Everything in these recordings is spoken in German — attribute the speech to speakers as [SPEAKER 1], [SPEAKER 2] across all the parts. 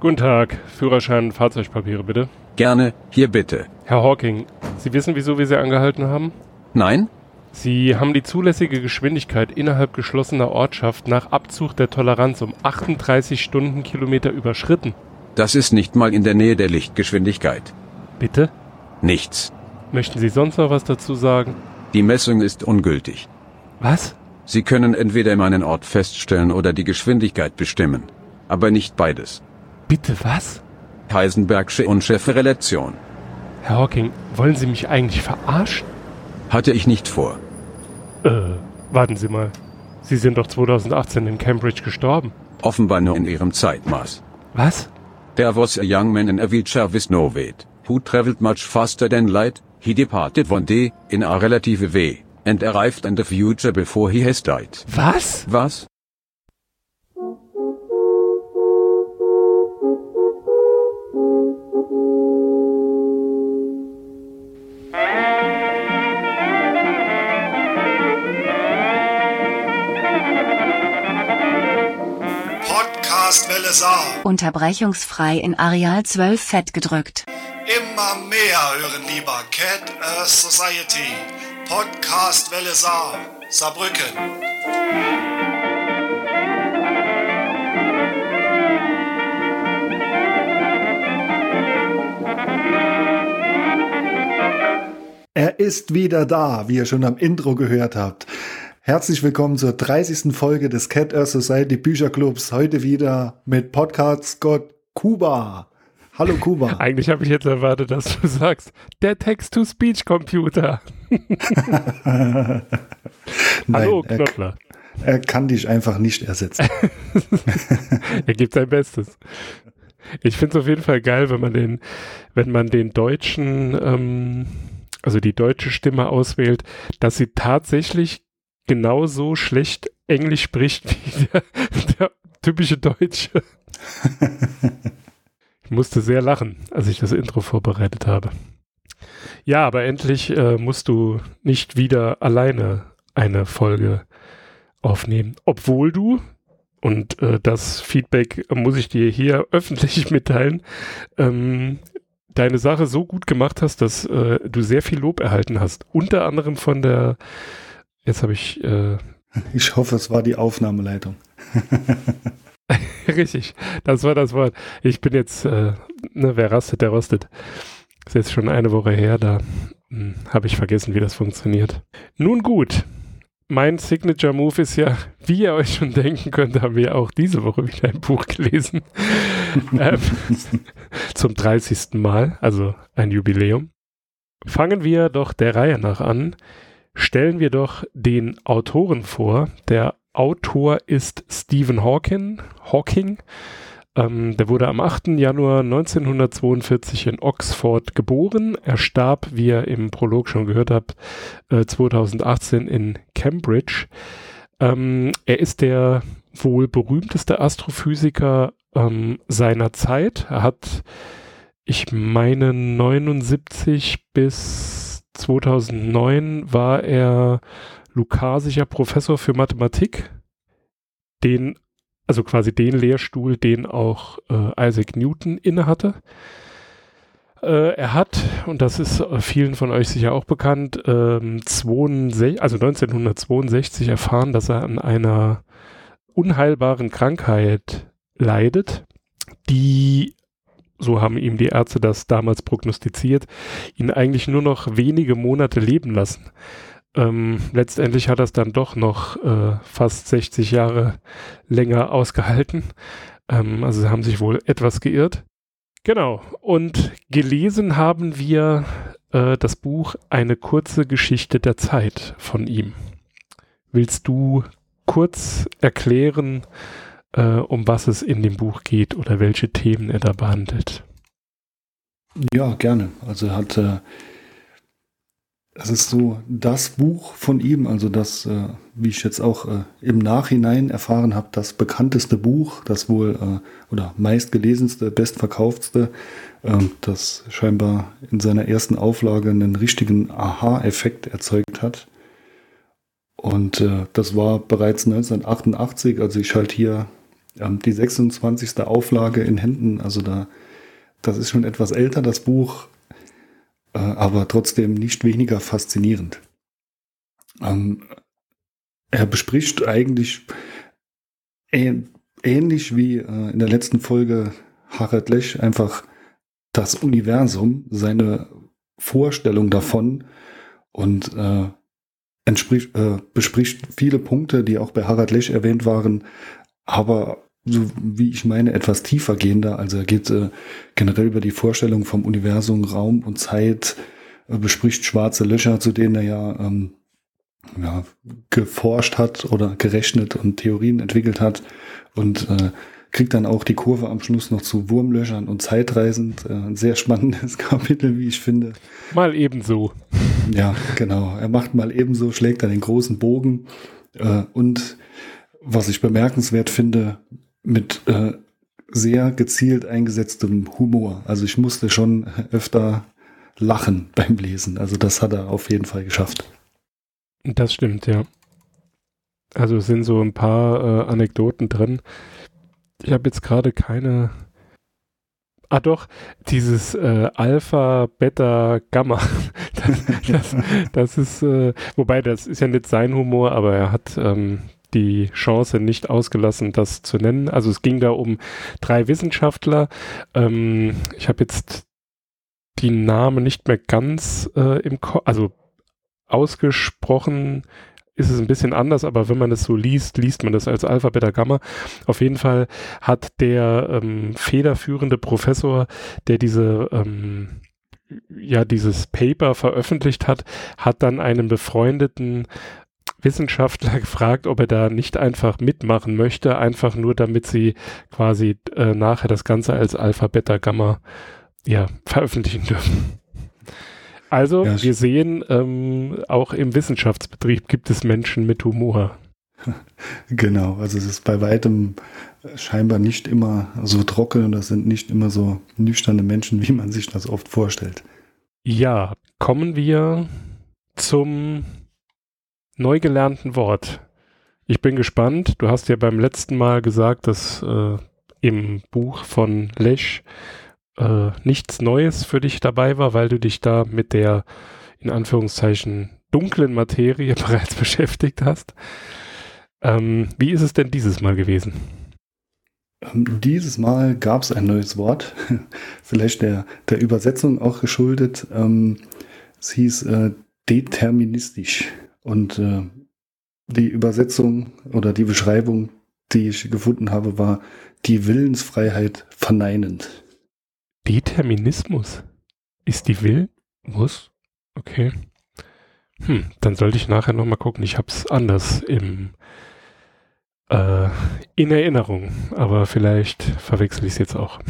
[SPEAKER 1] Guten Tag, Führerschein und Fahrzeugpapiere bitte.
[SPEAKER 2] Gerne, hier bitte.
[SPEAKER 1] Herr Hawking, Sie wissen, wieso wir Sie angehalten haben?
[SPEAKER 2] Nein?
[SPEAKER 1] Sie haben die zulässige Geschwindigkeit innerhalb geschlossener Ortschaft nach Abzug der Toleranz um 38 Stundenkilometer überschritten.
[SPEAKER 2] Das ist nicht mal in der Nähe der Lichtgeschwindigkeit.
[SPEAKER 1] Bitte?
[SPEAKER 2] Nichts.
[SPEAKER 1] Möchten Sie sonst noch was dazu sagen?
[SPEAKER 2] Die Messung ist ungültig.
[SPEAKER 1] Was?
[SPEAKER 2] Sie können entweder meinen Ort feststellen oder die Geschwindigkeit bestimmen. Aber nicht beides.
[SPEAKER 1] Bitte was?
[SPEAKER 2] Heisenbergsche unschärfe Relation.
[SPEAKER 1] Herr Hawking, wollen Sie mich eigentlich verarschen?
[SPEAKER 2] Hatte ich nicht vor.
[SPEAKER 1] Äh, warten Sie mal. Sie sind doch 2018 in Cambridge gestorben.
[SPEAKER 2] Offenbar nur in Ihrem Zeitmaß.
[SPEAKER 1] Was?
[SPEAKER 2] There was a young man in a wheelchair with no weight, who traveled much faster than light. He departed one day, in a relative way, and arrived in the future before he has died.
[SPEAKER 1] Was?
[SPEAKER 2] Was?
[SPEAKER 3] Podcastwelle Saar.
[SPEAKER 4] Unterbrechungsfrei in Areal 12 fett gedrückt.
[SPEAKER 3] Immer mehr hören lieber Cat Earth Society. Podcastwelle Saar. Saarbrücken.
[SPEAKER 5] Er ist wieder da, wie ihr schon am Intro gehört habt. Herzlich willkommen zur 30. Folge des Cat Earth Society Bücherclubs. Heute wieder mit Podcast Gott Kuba. Hallo Kuba.
[SPEAKER 1] Eigentlich habe ich jetzt erwartet, dass du sagst, der Text-to-Speech-Computer. Hallo,
[SPEAKER 5] er, er kann dich einfach nicht ersetzen.
[SPEAKER 1] er gibt sein Bestes. Ich finde es auf jeden Fall geil, wenn man den, wenn man den deutschen, ähm, also die deutsche Stimme auswählt, dass sie tatsächlich genauso schlecht Englisch spricht wie der, der typische Deutsche. ich musste sehr lachen, als ich das Intro vorbereitet habe. Ja, aber endlich äh, musst du nicht wieder alleine eine Folge aufnehmen, obwohl du und äh, das Feedback muss ich dir hier öffentlich mitteilen, ähm, deine Sache so gut gemacht hast, dass äh, du sehr viel Lob erhalten hast. Unter anderem von der, jetzt habe ich, äh,
[SPEAKER 5] Ich hoffe, es war die Aufnahmeleitung.
[SPEAKER 1] richtig, das war das Wort. Ich bin jetzt, äh, ne, wer rastet, der rostet. Ist jetzt schon eine Woche her, da hm, habe ich vergessen, wie das funktioniert. Nun gut, mein Signature Move ist ja, wie ihr euch schon denken könnt, haben wir auch diese Woche wieder ein Buch gelesen. ähm, zum 30. Mal, also ein Jubiläum. Fangen wir doch der Reihe nach an. Stellen wir doch den Autoren vor. Der Autor ist Stephen Hawking. Hawking. Ähm, der wurde am 8. Januar 1942 in Oxford geboren. Er starb, wie ihr im Prolog schon gehört habt, äh, 2018 in Cambridge. Ähm, er ist der wohl berühmteste Astrophysiker ähm, seiner Zeit. Er hat, ich meine, 79 bis 2009 war er lukasischer Professor für Mathematik. Den also quasi den Lehrstuhl, den auch äh, Isaac Newton innehatte. Äh, er hat, und das ist vielen von euch sicher auch bekannt, ähm, 62, also 1962 erfahren, dass er an einer unheilbaren Krankheit leidet, die, so haben ihm die Ärzte das damals prognostiziert, ihn eigentlich nur noch wenige Monate leben lassen. Ähm, letztendlich hat er es dann doch noch äh, fast 60 Jahre länger ausgehalten. Ähm, also sie haben sich wohl etwas geirrt. Genau. Und gelesen haben wir äh, das Buch Eine kurze Geschichte der Zeit von ihm. Willst du kurz erklären, äh, um was es in dem Buch geht oder welche Themen er da behandelt?
[SPEAKER 5] Ja, gerne. Also er hat äh, das ist so das Buch von ihm, also das, äh, wie ich jetzt auch äh, im Nachhinein erfahren habe, das bekannteste Buch, das wohl äh, oder meistgelesenste, bestverkauftste, ähm, das scheinbar in seiner ersten Auflage einen richtigen Aha-Effekt erzeugt hat. Und äh, das war bereits 1988, also ich halte hier die 26. Auflage in Händen. Also da, das ist schon etwas älter, das Buch, äh, aber trotzdem nicht weniger faszinierend. Ähm, er bespricht eigentlich ähnlich wie äh, in der letzten Folge Harald Lech einfach das Universum, seine Vorstellung davon und äh, äh, bespricht viele Punkte, die auch bei Harald Lech erwähnt waren, aber so wie ich meine, etwas tiefer gehender. Also er geht äh, generell über die Vorstellung vom Universum, Raum und Zeit, äh, bespricht schwarze Löcher, zu denen er ja, ähm, ja geforscht hat oder gerechnet und Theorien entwickelt hat und äh, kriegt dann auch die Kurve am Schluss noch zu Wurmlöchern und Zeitreisen. Äh, ein sehr spannendes Kapitel, wie ich finde.
[SPEAKER 1] Mal ebenso.
[SPEAKER 5] Ja, genau. Er macht mal ebenso, schlägt dann den großen Bogen. Äh, und was ich bemerkenswert finde, mit äh, sehr gezielt eingesetztem Humor. Also ich musste schon öfter lachen beim Lesen. Also das hat er auf jeden Fall geschafft.
[SPEAKER 1] Das stimmt, ja. Also es sind so ein paar äh, Anekdoten drin. Ich habe jetzt gerade keine. Ah doch, dieses äh, Alpha, Beta, Gamma. Das, das, das ist, äh, wobei das ist ja nicht sein Humor, aber er hat ähm, die Chance nicht ausgelassen, das zu nennen. Also es ging da um drei Wissenschaftler. Ähm, ich habe jetzt die Namen nicht mehr ganz äh, im Kopf, also ausgesprochen ist es ein bisschen anders, aber wenn man es so liest, liest man das als Alpha, Beta, Gamma. Auf jeden Fall hat der ähm, federführende Professor, der diese ähm, ja dieses Paper veröffentlicht hat, hat dann einen befreundeten Wissenschaftler gefragt, ob er da nicht einfach mitmachen möchte, einfach nur damit sie quasi äh, nachher das Ganze als Alpha, Beta, Gamma ja, veröffentlichen dürfen. Also, ja, wir sehen, ähm, auch im Wissenschaftsbetrieb gibt es Menschen mit Humor.
[SPEAKER 5] Genau, also es ist bei weitem scheinbar nicht immer so trocken und das sind nicht immer so nüchterne Menschen, wie man sich das oft vorstellt.
[SPEAKER 1] Ja, kommen wir zum neu gelernten Wort. Ich bin gespannt. Du hast ja beim letzten Mal gesagt, dass äh, im Buch von Lesch äh, nichts Neues für dich dabei war, weil du dich da mit der in Anführungszeichen dunklen Materie bereits beschäftigt hast. Ähm, wie ist es denn dieses Mal gewesen?
[SPEAKER 5] Ähm, dieses Mal gab es ein neues Wort, vielleicht der, der Übersetzung auch geschuldet. Ähm, es hieß äh, deterministisch und äh, die Übersetzung oder die Beschreibung, die ich gefunden habe, war die Willensfreiheit verneinend.
[SPEAKER 1] Determinismus. Ist die Will? Muss? Okay. Hm, dann sollte ich nachher nochmal gucken. Ich habe es anders im, äh, in Erinnerung, aber vielleicht verwechsel ich es jetzt auch.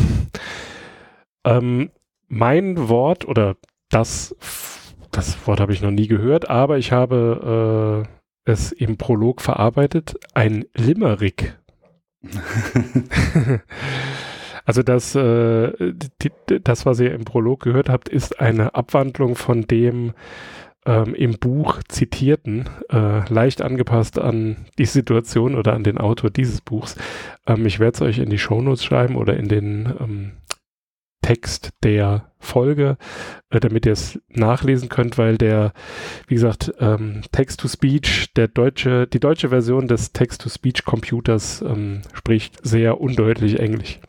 [SPEAKER 1] ähm, mein Wort oder das, das Wort habe ich noch nie gehört, aber ich habe äh, es im Prolog verarbeitet. Ein Limerick. Also das, äh, die, das, was ihr im Prolog gehört habt, ist eine Abwandlung von dem ähm, im Buch zitierten, äh, leicht angepasst an die Situation oder an den Autor dieses Buchs. Ähm, ich werde es euch in die Shownotes schreiben oder in den ähm, Text der Folge, äh, damit ihr es nachlesen könnt, weil der, wie gesagt, ähm, Text-to-Speech, der deutsche, die deutsche Version des Text-to-Speech-Computers ähm, spricht sehr undeutlich Englisch.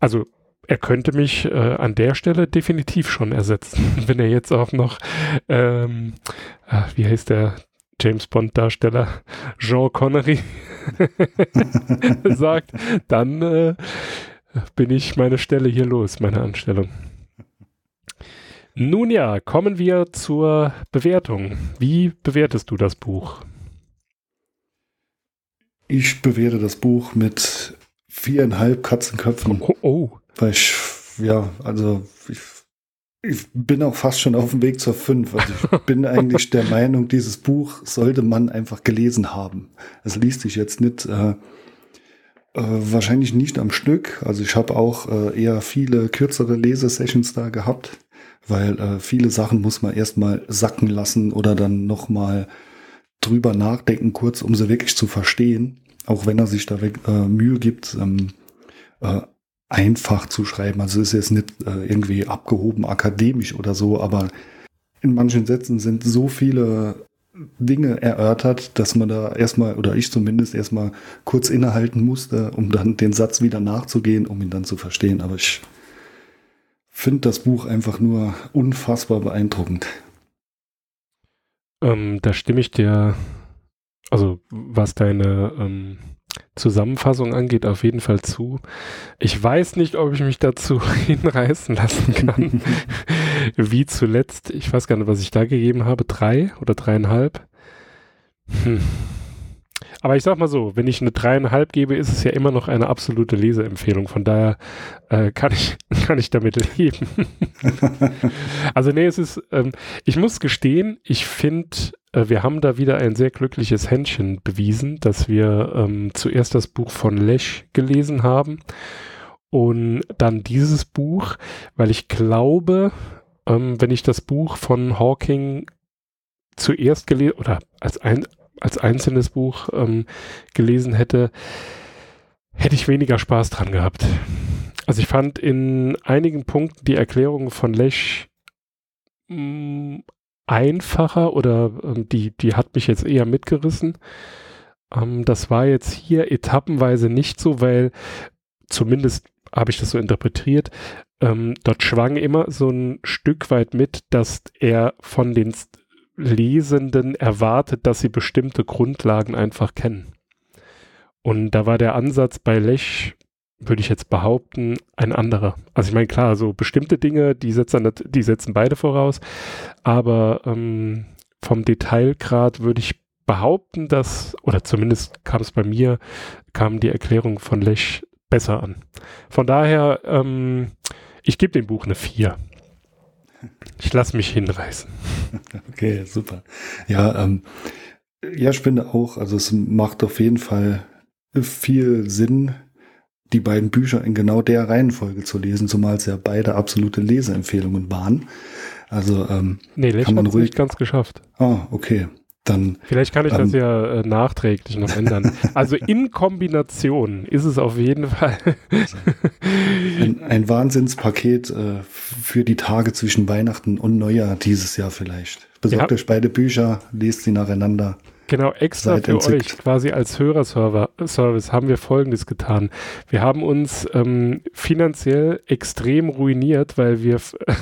[SPEAKER 1] Also er könnte mich äh, an der Stelle definitiv schon ersetzen, wenn er jetzt auch noch, ähm, äh, wie heißt der James Bond Darsteller Jean Connery sagt, dann äh, bin ich meine Stelle hier los, meine Anstellung. Nun ja, kommen wir zur Bewertung. Wie bewertest du das Buch?
[SPEAKER 5] Ich bewerte das Buch mit viereinhalb Katzenköpfen.
[SPEAKER 1] Oh, oh.
[SPEAKER 5] Weil ich, ja, also ich, ich bin auch fast schon auf dem Weg zur fünf. Also ich bin eigentlich der Meinung, dieses Buch sollte man einfach gelesen haben. Es liest sich jetzt nicht, äh, äh, wahrscheinlich nicht am Stück. Also ich habe auch äh, eher viele kürzere Lesesessions da gehabt, weil äh, viele Sachen muss man erstmal sacken lassen oder dann nochmal drüber nachdenken, kurz, um sie wirklich zu verstehen. auch wenn er sich da äh, Mühe gibt, ähm, äh, einfach zu schreiben. Also ist jetzt nicht irgendwie abgehoben akademisch oder so, aber in manchen Sätzen sind so viele Dinge erörtert, dass man da erstmal, oder ich zumindest erstmal kurz innehalten musste, um dann den Satz wieder nachzugehen, um ihn dann zu verstehen. Aber ich finde das Buch einfach nur unfassbar beeindruckend.
[SPEAKER 1] Ähm, da stimme ich dir, also was deine ähm, Zusammenfassung angeht, auf jeden Fall zu. Ich weiß nicht, ob ich mich dazu hinreißen lassen kann, wie zuletzt. Ich weiß gar nicht, was ich da gegeben habe. Drei oder dreieinhalb? Hm. Aber ich sag mal so, wenn ich eine dreieinhalb gebe, ist es ja immer noch eine absolute Leseempfehlung. Von daher äh, kann, ich, kann ich damit leben. also nee, es ist, ähm, ich muss gestehen, ich finde, äh, wir haben da wieder ein sehr glückliches Händchen bewiesen, dass wir ähm, zuerst das Buch von Lesch gelesen haben und dann dieses Buch, weil ich glaube, ähm, wenn ich das Buch von Hawking zuerst gelesen oder als ein, als einzelnes Buch ähm, gelesen hätte, hätte ich weniger Spaß dran gehabt. Also ich fand in einigen Punkten die Erklärung von Lesch mh, mm, einfacher oder ähm, die, die hat mich jetzt eher mitgerissen. Ähm, das war jetzt hier etappenweise nicht so, weil zumindest habe ich das so interpretiert, ähm, dort schwang immer so ein Stück weit mit, dass er von den Lesenden erwartet, dass sie bestimmte Grundlagen einfach kennen. Und da war der Ansatz bei Lech, würde ich jetzt behaupten, ein anderer. Also ich meine, klar, so bestimmte Dinge, die setzen, die setzen beide voraus, aber ähm, vom Detailgrad würde ich behaupten, dass, oder zumindest kam es bei mir, kam die Erklärung von Lech besser an. Von daher, ähm, ich gebe dem Buch eine 4. Ich lasse mich hinreißen.
[SPEAKER 5] Okay, super. Ja, ähm, ja, ich finde auch, also es macht auf jeden Fall viel Sinn, die beiden Bücher in genau der Reihenfolge zu lesen, zumal es ja beide absolute Leseempfehlungen waren. Also ähm,
[SPEAKER 1] nee, kann man ruhig nicht ganz geschafft.
[SPEAKER 5] Ah, okay. Dann,
[SPEAKER 1] Vielleicht kann ich ähm, das ja äh, nachträglich noch ändern. Also in Kombination ist es auf jeden Fall
[SPEAKER 5] ein, ein, Wahnsinnspaket äh, für die Tage zwischen Weihnachten und Neujahr dieses Jahr vielleicht. Besorgt ja. euch beide Bücher, lest sie nacheinander.
[SPEAKER 1] Genau, extra Seid für entzückt. euch, quasi als Hörerservice, haben wir Folgendes getan. Wir haben uns ähm, finanziell extrem ruiniert, weil wir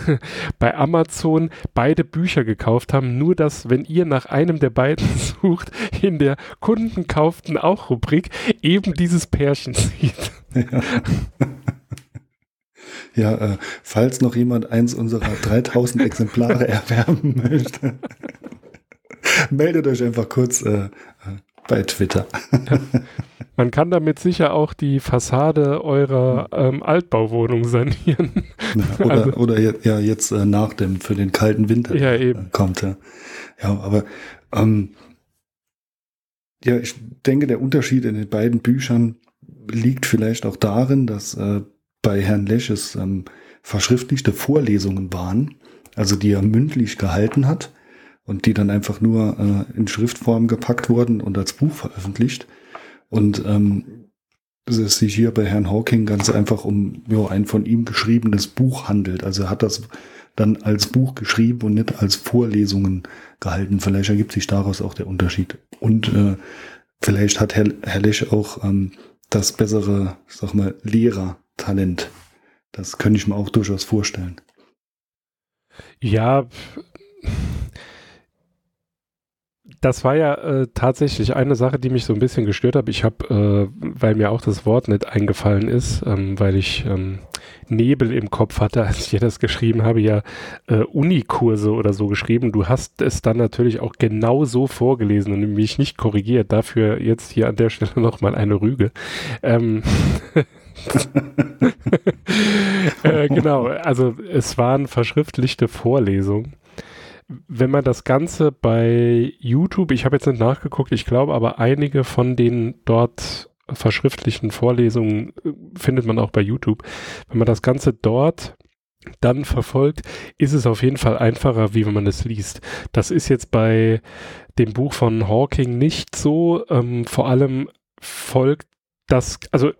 [SPEAKER 1] bei Amazon beide Bücher gekauft haben. Nur, dass, wenn ihr nach einem der beiden sucht, in der Kunden kauften auch Rubrik eben dieses Pärchen sieht.
[SPEAKER 5] Ja. Ja, äh, falls noch jemand eins unserer 3000 Exemplare erwerben möchte. Meldet euch einfach kurz äh, bei Twitter.
[SPEAKER 1] Man kann damit sicher auch die Fassade eurer ähm, Altbauwohnung sanieren.
[SPEAKER 5] Ja, oder, also, oder ja, jetzt äh, nach dem, für den kalten Winter
[SPEAKER 1] ja, eben.
[SPEAKER 5] Äh, kommt. Ja, ja aber ähm, ja, ich denke, der Unterschied in den beiden Büchern liegt vielleicht auch darin, dass äh, bei Herrn Lesches ähm, verschriftlichte Vorlesungen waren, also die er mündlich gehalten hat und die dann einfach nur äh, in Schriftform gepackt wurden und als Buch veröffentlicht. Und ähm, es sich hier bei Herrn Hawking ganz einfach um jo, ein von ihm geschriebenes Buch handelt. Also er hat das dann als Buch geschrieben und nicht als Vorlesungen gehalten. Vielleicht ergibt sich daraus auch der Unterschied. Und äh, vielleicht hat Herr, Herr Lesch auch ähm, das bessere, sag mal, Lehrertalent. Das könnte ich mir auch durchaus vorstellen.
[SPEAKER 1] Ja, das war ja äh, tatsächlich eine Sache, die mich so ein bisschen gestört hat. Ich habe, äh, weil mir auch das Wort nicht eingefallen ist, ähm, weil ich ähm, Nebel im Kopf hatte, als ich dir das geschrieben habe, ja äh, Unikurse oder so geschrieben. Du hast es dann natürlich auch genau so vorgelesen und mich nicht korrigiert. Dafür jetzt hier an der Stelle nochmal eine Rüge. Ähm, äh, genau, also es waren verschriftlichte Vorlesungen wenn man das Ganze bei YouTube, ich habe jetzt nicht nachgeguckt, ich glaube aber einige von den dort verschriftlichen Vorlesungen äh, findet man auch bei YouTube. Wenn man das Ganze dort dann verfolgt, ist es auf jeden Fall einfacher, wie wenn man es liest. Das ist jetzt bei dem Buch von Hawking nicht so. Ähm, vor allem folgt das, also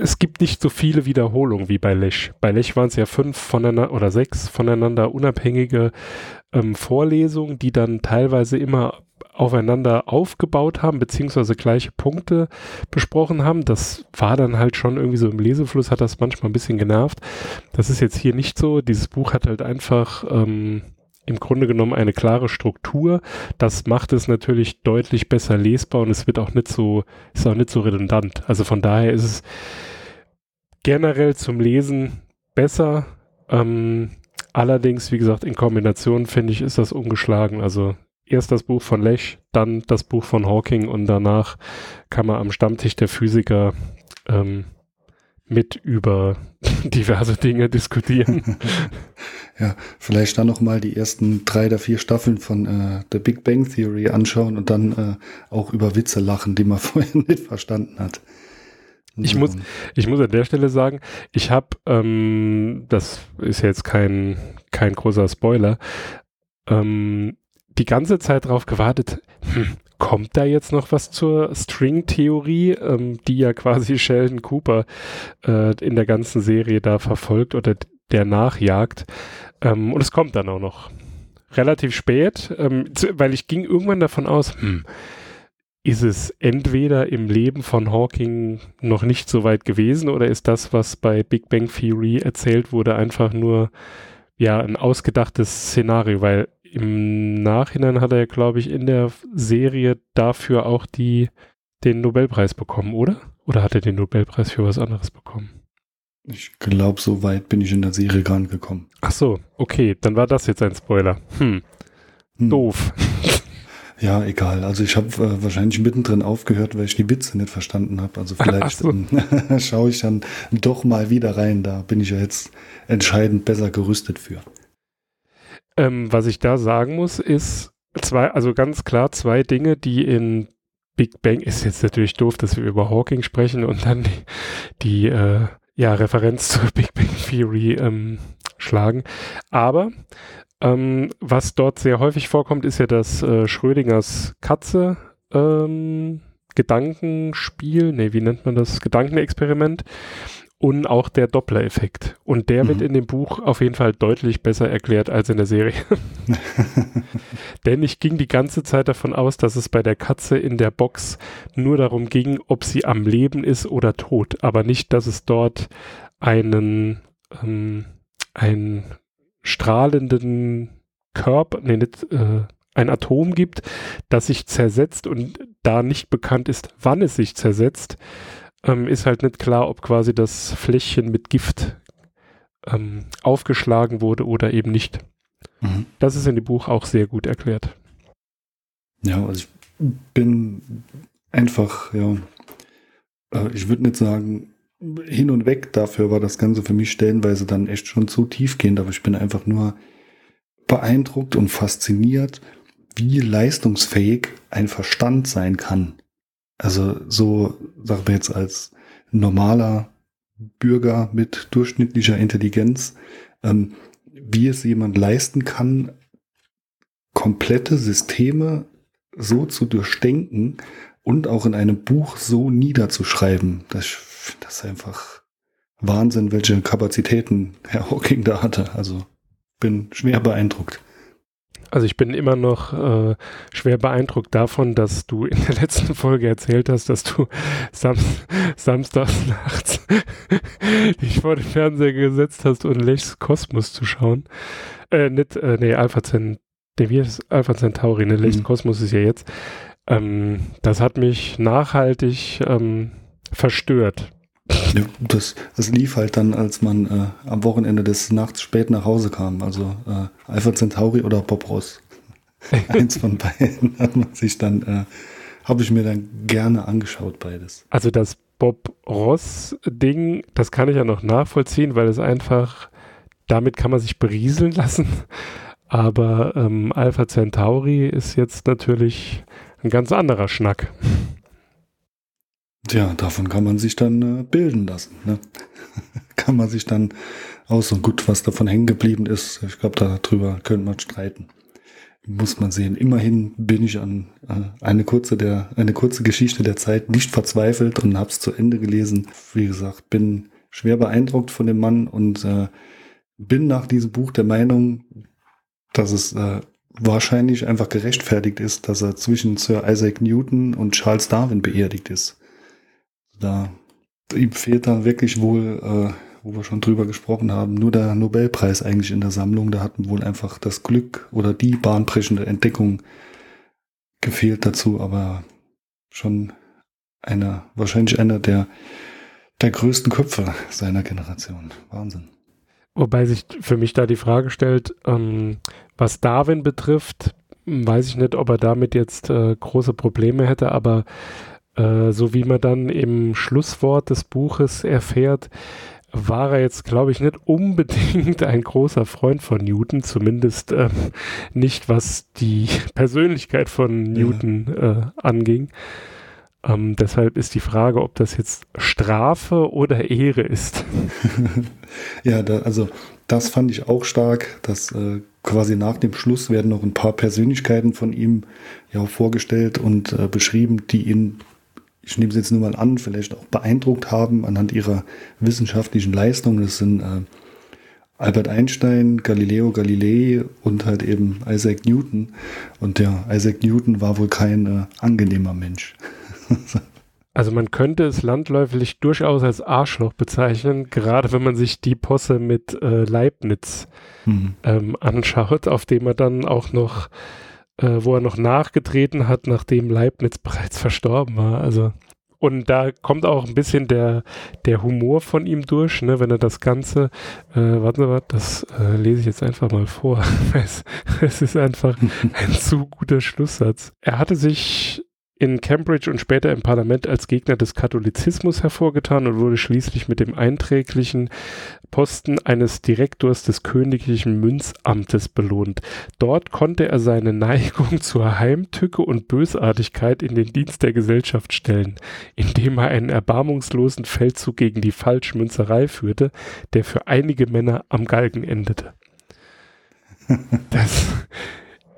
[SPEAKER 1] es gibt nicht so viele Wiederholungen wie bei Lech. Bei Lech waren es ja fünf voneinander oder sechs voneinander unabhängige ähm, Vorlesungen, die dann teilweise immer aufeinander aufgebaut haben, beziehungsweise gleiche Punkte besprochen haben. Das war dann halt schon irgendwie so im Lesefluss, hat das manchmal ein bisschen genervt. Das ist jetzt hier nicht so. Dieses Buch hat halt einfach ähm, im Grunde genommen eine klare Struktur. Das macht es natürlich deutlich besser lesbar und es wird auch nicht so, ist auch nicht so redundant. Also von daher ist es generell zum Lesen besser. Ähm, allerdings, wie gesagt, in Kombination finde ich, ist das ungeschlagen. Also erst das Buch von Lech, dann das Buch von Hawking und danach kann man am Stammtisch der Physiker ähm, mit über diverse Dinge diskutieren.
[SPEAKER 5] ja, vielleicht dann noch mal die ersten drei oder vier Staffeln von äh, The Big Bang Theory anschauen und dann äh, auch über Witze lachen, die man vorher nicht verstanden hat.
[SPEAKER 1] Ich muss, ich muss an der Stelle sagen, ich habe, ähm, das ist jetzt kein, kein großer Spoiler, ähm, die ganze Zeit darauf gewartet, hm, kommt da jetzt noch was zur String-Theorie, ähm, die ja quasi Sheldon Cooper äh, in der ganzen Serie da verfolgt oder der nachjagt. Ähm, und es kommt dann auch noch relativ spät, ähm, weil ich ging irgendwann davon aus, hm, ist es entweder im Leben von Hawking noch nicht so weit gewesen oder ist das, was bei Big Bang Theory erzählt wurde, einfach nur ja ein ausgedachtes Szenario, weil im Nachhinein hat er, glaube ich, in der Serie dafür auch die, den Nobelpreis bekommen, oder? Oder hat er den Nobelpreis für was anderes bekommen?
[SPEAKER 5] Ich glaube, so weit bin ich in der Serie gar nicht gekommen.
[SPEAKER 1] Ach so, okay, dann war das jetzt ein Spoiler. Hm. hm. Doof.
[SPEAKER 5] Ja, egal. Also ich habe äh, wahrscheinlich mittendrin aufgehört, weil ich die Witze nicht verstanden habe. Also vielleicht so. ähm, schaue ich dann doch mal wieder rein. Da bin ich ja jetzt entscheidend besser gerüstet für.
[SPEAKER 1] Ähm, was ich da sagen muss, ist zwei, also ganz klar zwei Dinge, die in Big Bang ist jetzt natürlich doof, dass wir über Hawking sprechen und dann die, die äh, ja, Referenz zur Big Bang Theory ähm, schlagen. Aber ähm, was dort sehr häufig vorkommt, ist ja das äh, Schrödingers Katze ähm, Gedankenspiel, nee, wie nennt man das? Gedankenexperiment und auch der Doppler-Effekt. Und der mhm. wird in dem Buch auf jeden Fall deutlich besser erklärt als in der Serie. Denn ich ging die ganze Zeit davon aus, dass es bei der Katze in der Box nur darum ging, ob sie am Leben ist oder tot, aber nicht, dass es dort einen, ähm, einen strahlenden Körper, nee, nicht, äh, ein Atom gibt, das sich zersetzt und da nicht bekannt ist, wann es sich zersetzt, ähm, ist halt nicht klar, ob quasi das Fläschchen mit Gift ähm, aufgeschlagen wurde oder eben nicht. Mhm. Das ist in dem Buch auch sehr gut erklärt.
[SPEAKER 5] Ja, also ich bin einfach, ja, äh, ich würde nicht sagen, hin und weg dafür war das Ganze für mich stellenweise dann echt schon zu tiefgehend, aber ich bin einfach nur beeindruckt und fasziniert, wie leistungsfähig ein Verstand sein kann. Also so, sagen wir jetzt als normaler Bürger mit durchschnittlicher Intelligenz, ähm, wie es jemand leisten kann, komplette Systeme so zu durchdenken und auch in einem Buch so niederzuschreiben. Das, das ist einfach Wahnsinn, welche Kapazitäten Herr Hawking da hatte. Also bin schwer beeindruckt.
[SPEAKER 1] Also ich bin immer noch äh, schwer beeindruckt davon, dass du in der letzten Folge erzählt hast, dass du sam samstags nachts dich vor den Fernseher gesetzt hast, um Lechs Kosmos zu schauen. Äh, nicht, äh, nee, Alpha Centauri, wie ist Alpha Centauri, ne, Lechs mhm. Kosmos ist ja jetzt. Ähm, das hat mich nachhaltig ähm, verstört.
[SPEAKER 5] Das, das lief halt dann, als man äh, am Wochenende des Nachts spät nach Hause kam. Also äh, Alpha Centauri oder Bob Ross. Eins von beiden hat man sich dann, äh, habe ich mir dann gerne angeschaut, beides.
[SPEAKER 1] Also das Bob Ross-Ding, das kann ich ja noch nachvollziehen, weil es einfach, damit kann man sich berieseln lassen. Aber ähm, Alpha Centauri ist jetzt natürlich ein ganz anderer Schnack.
[SPEAKER 5] Tja, davon kann man sich dann äh, bilden lassen. Ne? kann man sich dann aus so gut, was davon hängen geblieben ist. Ich glaube, darüber könnte man streiten. muss man sehen. Immerhin bin ich an äh, eine kurze der eine kurze Geschichte der Zeit nicht verzweifelt und habe es zu Ende gelesen. Wie gesagt, bin schwer beeindruckt von dem Mann und äh, bin nach diesem Buch der Meinung, dass es äh, wahrscheinlich einfach gerechtfertigt ist, dass er zwischen Sir Isaac Newton und Charles Darwin beerdigt ist. Da ihm fehlt dann wirklich wohl, äh, wo wir schon drüber gesprochen haben, nur der Nobelpreis eigentlich in der Sammlung. Da hatten wohl einfach das Glück oder die bahnbrechende Entdeckung gefehlt dazu, aber schon einer, wahrscheinlich einer der, der größten Köpfe seiner Generation. Wahnsinn.
[SPEAKER 1] Wobei sich für mich da die Frage stellt, ähm, was Darwin betrifft, weiß ich nicht, ob er damit jetzt äh, große Probleme hätte, aber äh, so wie man dann im Schlusswort des Buches erfährt, war er jetzt, glaube ich, nicht unbedingt ein großer Freund von Newton, zumindest ähm, nicht was die Persönlichkeit von Newton äh, anging. Ähm, deshalb ist die Frage, ob das jetzt Strafe oder Ehre ist.
[SPEAKER 5] ja, da, also das fand ich auch stark, dass äh, quasi nach dem Schluss werden noch ein paar Persönlichkeiten von ihm ja vorgestellt und äh, beschrieben, die ihn, ich nehme es jetzt nur mal an, vielleicht auch beeindruckt haben anhand ihrer wissenschaftlichen Leistung. Das sind äh, Albert Einstein, Galileo Galilei und halt eben Isaac Newton. Und der Isaac Newton war wohl kein äh, angenehmer Mensch.
[SPEAKER 1] Also man könnte es landläufig durchaus als Arschloch bezeichnen, gerade wenn man sich die Posse mit äh, Leibniz mhm. ähm, anschaut, auf dem er dann auch noch, äh, wo er noch nachgetreten hat, nachdem Leibniz bereits verstorben war. Also und da kommt auch ein bisschen der, der Humor von ihm durch, ne, wenn er das Ganze, äh, warten Sie mal, das äh, lese ich jetzt einfach mal vor. es, es ist einfach ein zu guter Schlusssatz. Er hatte sich in Cambridge und später im Parlament als Gegner des Katholizismus hervorgetan und wurde schließlich mit dem einträglichen Posten eines Direktors des königlichen Münzamtes belohnt. Dort konnte er seine Neigung zur Heimtücke und Bösartigkeit in den Dienst der Gesellschaft stellen, indem er einen erbarmungslosen Feldzug gegen die Falschmünzerei führte, der für einige Männer am Galgen endete. Das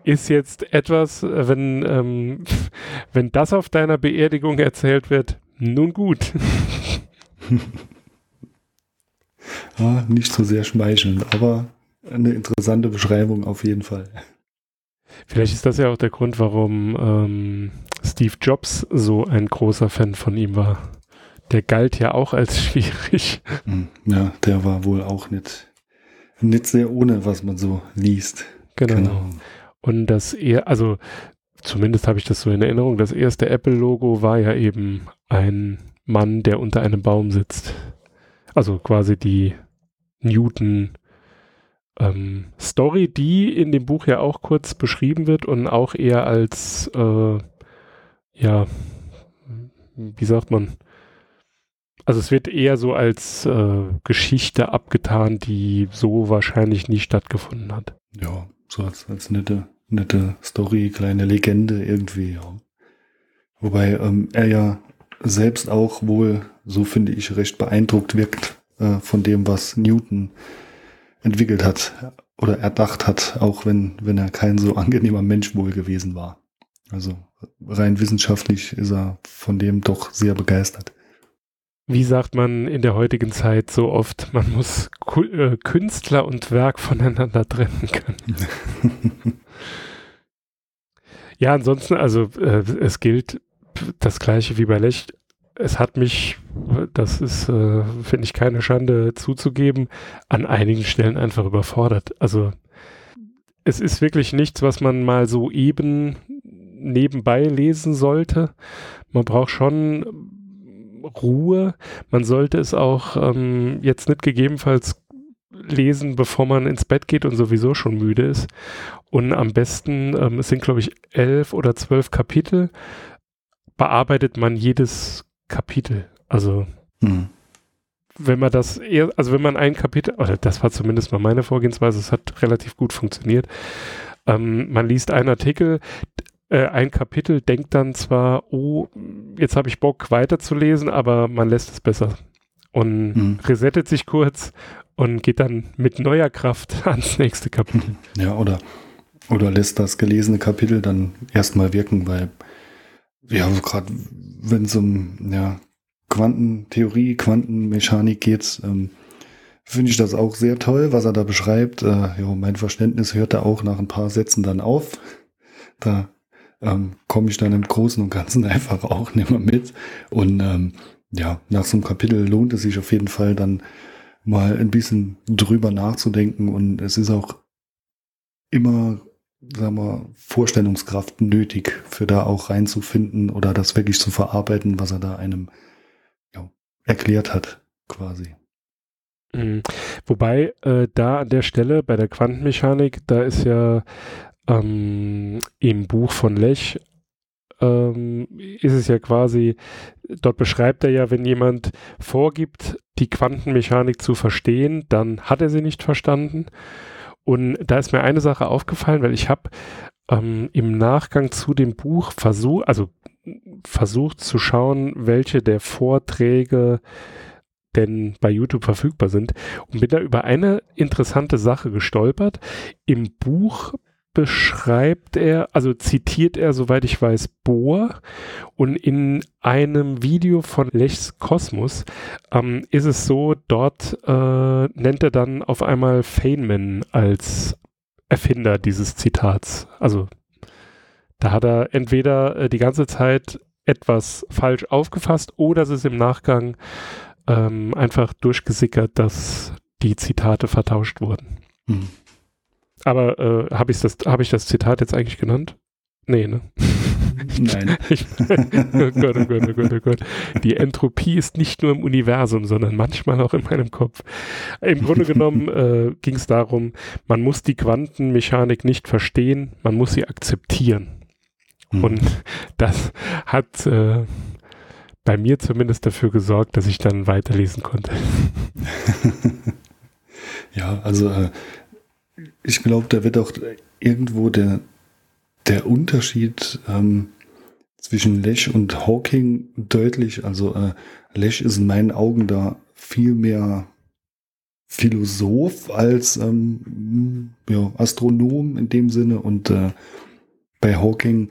[SPEAKER 1] ist jetzt etwas, äh, wenn, ähm, wenn das auf deiner Beerdigung erzählt wird, nun gut.
[SPEAKER 5] ja, nicht so sehr schmeichelnd, aber eine interessante Beschreibung auf jeden Fall.
[SPEAKER 1] Vielleicht ist das ja auch der Grund, warum ähm, Steve Jobs so ein großer Fan von ihm war. Der galt ja auch als schwierig.
[SPEAKER 5] Hm, ja, der war wohl auch nicht, nicht sehr ohne, was man so liest.
[SPEAKER 1] Genau. genau. Und das eher, also zumindest habe ich das so in Erinnerung, das erste Apple-Logo war ja eben ein Mann, der unter einem Baum sitzt. Also quasi die Newton ähm, Story, die in dem Buch ja auch kurz beschrieben wird und auch eher als, äh, ja, wie sagt man, also es wird eher so als äh, Geschichte abgetan, die so wahrscheinlich nie stattgefunden hat.
[SPEAKER 5] Ja, so als, als nette, nette Story, kleine Legende irgendwie, ja. Wobei ähm, er ja selbst auch wohl, so finde ich, recht beeindruckt wirkt äh, von dem, was Newton entwickelt hat oder erdacht hat, auch wenn, wenn er kein so angenehmer Mensch wohl gewesen war. Also rein wissenschaftlich ist er von dem doch sehr begeistert
[SPEAKER 1] wie sagt man in der heutigen Zeit so oft, man muss äh, Künstler und Werk voneinander trennen können. ja, ansonsten, also äh, es gilt das gleiche wie bei Lecht. Es hat mich, das ist, äh, finde ich, keine Schande zuzugeben, an einigen Stellen einfach überfordert. Also es ist wirklich nichts, was man mal so eben nebenbei lesen sollte. Man braucht schon Ruhe. Man sollte es auch ähm, jetzt nicht gegebenenfalls lesen, bevor man ins Bett geht und sowieso schon müde ist. Und am besten, ähm, es sind glaube ich elf oder zwölf Kapitel, bearbeitet man jedes Kapitel. Also hm. wenn man das eher, also wenn man ein Kapitel, oder das war zumindest mal meine Vorgehensweise, es hat relativ gut funktioniert. Ähm, man liest einen Artikel, äh, ein Kapitel, denkt dann zwar, oh, jetzt habe ich Bock weiterzulesen, aber man lässt es besser und mhm. resettet sich kurz und geht dann mit neuer Kraft ans nächste Kapitel.
[SPEAKER 5] Ja, oder oder lässt das gelesene Kapitel dann erstmal wirken, weil ja, gerade wenn es um ja, Quantentheorie, Quantenmechanik geht, ähm, finde ich das auch sehr toll, was er da beschreibt. Äh, ja, mein Verständnis hört da auch nach ein paar Sätzen dann auf. Da ähm, komme ich dann im Großen und Ganzen einfach auch nicht mehr mit. Und ähm, ja, nach so einem Kapitel lohnt es sich auf jeden Fall dann mal ein bisschen drüber nachzudenken. Und es ist auch immer, sagen wir, Vorstellungskraft nötig, für da auch reinzufinden oder das wirklich zu verarbeiten, was er da einem ja, erklärt hat, quasi.
[SPEAKER 1] Mhm. Wobei äh, da an der Stelle bei der Quantenmechanik, da ist ja ähm, im Buch von Lech ähm, ist es ja quasi, dort beschreibt er ja, wenn jemand vorgibt, die Quantenmechanik zu verstehen, dann hat er sie nicht verstanden. Und da ist mir eine Sache aufgefallen, weil ich habe ähm, im Nachgang zu dem Buch versucht, also versucht zu schauen, welche der Vorträge denn bei YouTube verfügbar sind und bin da über eine interessante Sache gestolpert. Im Buch beschreibt er, also zitiert er, soweit ich weiß, Bohr und in einem Video von Lechs Kosmos ähm, ist es so, dort äh, nennt er dann auf einmal Feynman als Erfinder dieses Zitats. Also da hat er entweder äh, die ganze Zeit etwas falsch aufgefasst oder es ist im Nachgang ähm, einfach durchgesickert, dass die Zitate vertauscht wurden. Hm. Aber äh, habe ich, das, hab ich das Zitat jetzt eigentlich genannt? Nee, ne?
[SPEAKER 5] Nein.
[SPEAKER 1] Ich, oh Gott, oh Gott, oh Gott, oh Gott. Die Entropie ist nicht nur im Universum, sondern manchmal auch in meinem Kopf. Im Grunde genommen äh, ging es darum, man muss die Quantenmechanik nicht verstehen, man muss sie akzeptieren. Mhm. Und das hat äh, bei mir zumindest dafür gesorgt, dass ich dann weiterlesen konnte.
[SPEAKER 5] ja, also äh, ich glaube, da wird auch irgendwo der, der Unterschied ähm, zwischen Lech und Hawking deutlich. Also äh, Lech ist in meinen Augen da viel mehr Philosoph als ähm, ja, Astronom in dem Sinne. Und äh, bei Hawking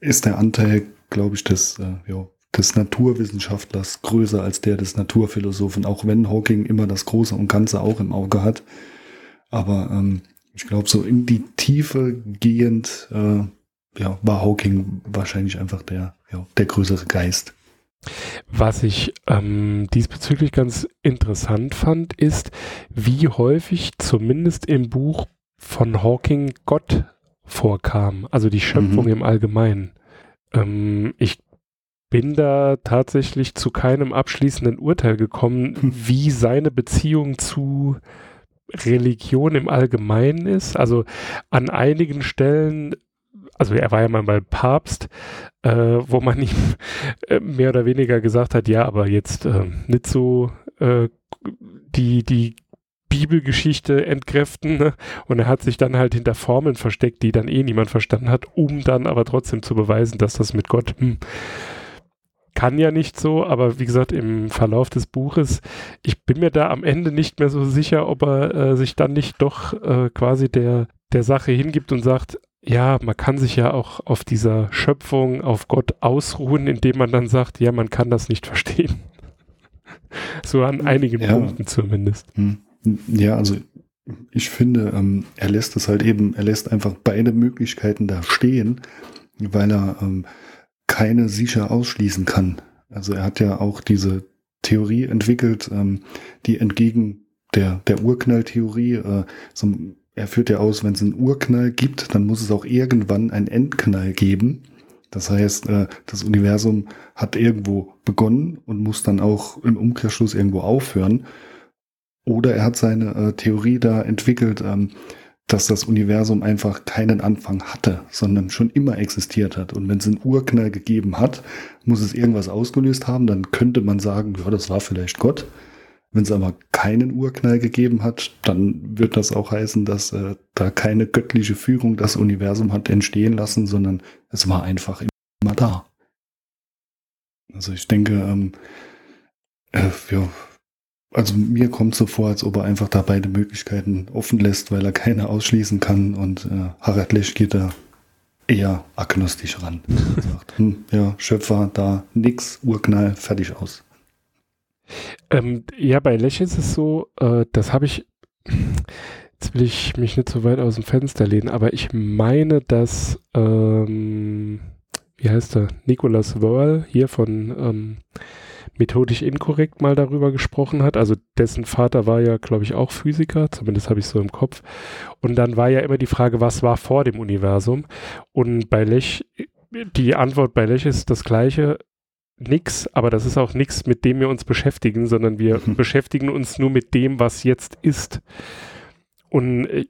[SPEAKER 5] ist der Anteil, glaube ich, des, äh, ja, des Naturwissenschaftlers größer als der des Naturphilosophen, auch wenn Hawking immer das Große und Ganze auch im Auge hat. Aber ähm, ich glaube, so in die Tiefe gehend äh, ja, war Hawking wahrscheinlich einfach der, ja, der größere Geist.
[SPEAKER 1] Was ich ähm, diesbezüglich ganz interessant fand, ist, wie häufig zumindest im Buch von Hawking Gott vorkam, also die Schöpfung mhm. im Allgemeinen. Ähm, ich bin da tatsächlich zu keinem abschließenden Urteil gekommen, wie seine Beziehung zu Religion im Allgemeinen ist. Also an einigen Stellen, also er war ja mal beim Papst, äh, wo man ihm äh, mehr oder weniger gesagt hat, ja, aber jetzt äh, nicht so äh, die, die Bibelgeschichte entkräften. Ne? Und er hat sich dann halt hinter Formeln versteckt, die dann eh niemand verstanden hat, um dann aber trotzdem zu beweisen, dass das mit Gott hm, kann ja nicht so, aber wie gesagt, im Verlauf des Buches, ich bin mir da am Ende nicht mehr so sicher, ob er äh, sich dann nicht doch äh, quasi der, der Sache hingibt und sagt, ja, man kann sich ja auch auf dieser Schöpfung, auf Gott ausruhen, indem man dann sagt, ja, man kann das nicht verstehen. so an einigen ja. Punkten zumindest. Hm.
[SPEAKER 5] Ja, also ich finde, ähm, er lässt es halt eben, er lässt einfach beide Möglichkeiten da stehen, weil er ähm, keine sicher ausschließen kann. Also er hat ja auch diese Theorie entwickelt, ähm, die entgegen der, der Urknalltheorie, äh, so, er führt ja aus, wenn es einen Urknall gibt, dann muss es auch irgendwann einen Endknall geben. Das heißt, äh, das Universum hat irgendwo begonnen und muss dann auch im Umkehrschluss irgendwo aufhören. Oder er hat seine äh, Theorie da entwickelt, ähm, dass das Universum einfach keinen Anfang hatte, sondern schon immer existiert hat. Und wenn es einen Urknall gegeben hat, muss es irgendwas ausgelöst haben, dann könnte man sagen, ja, das war vielleicht Gott. Wenn es aber keinen Urknall gegeben hat, dann wird das auch heißen, dass äh, da keine göttliche Führung das Universum hat entstehen lassen, sondern es war einfach immer da. Also ich denke, ähm, äh, ja, also mir kommt so vor, als ob er einfach da beide Möglichkeiten offen lässt, weil er keine ausschließen kann und äh, Harald Lesch geht da eher agnostisch ran. sagt, hm, ja, Schöpfer, da nix, Urknall, fertig aus.
[SPEAKER 1] Ähm, ja, bei Lech ist es so, äh, das habe ich, jetzt will ich mich nicht so weit aus dem Fenster lehnen, aber ich meine, dass, ähm, wie heißt er, Nicolas Wörl hier von ähm, methodisch inkorrekt mal darüber gesprochen hat. Also dessen Vater war ja, glaube ich, auch Physiker, zumindest habe ich so im Kopf. Und dann war ja immer die Frage, was war vor dem Universum? Und bei Lech, die Antwort bei Lech ist das gleiche. Nix, aber das ist auch nichts, mit dem wir uns beschäftigen, sondern wir mhm. beschäftigen uns nur mit dem, was jetzt ist. Und äh,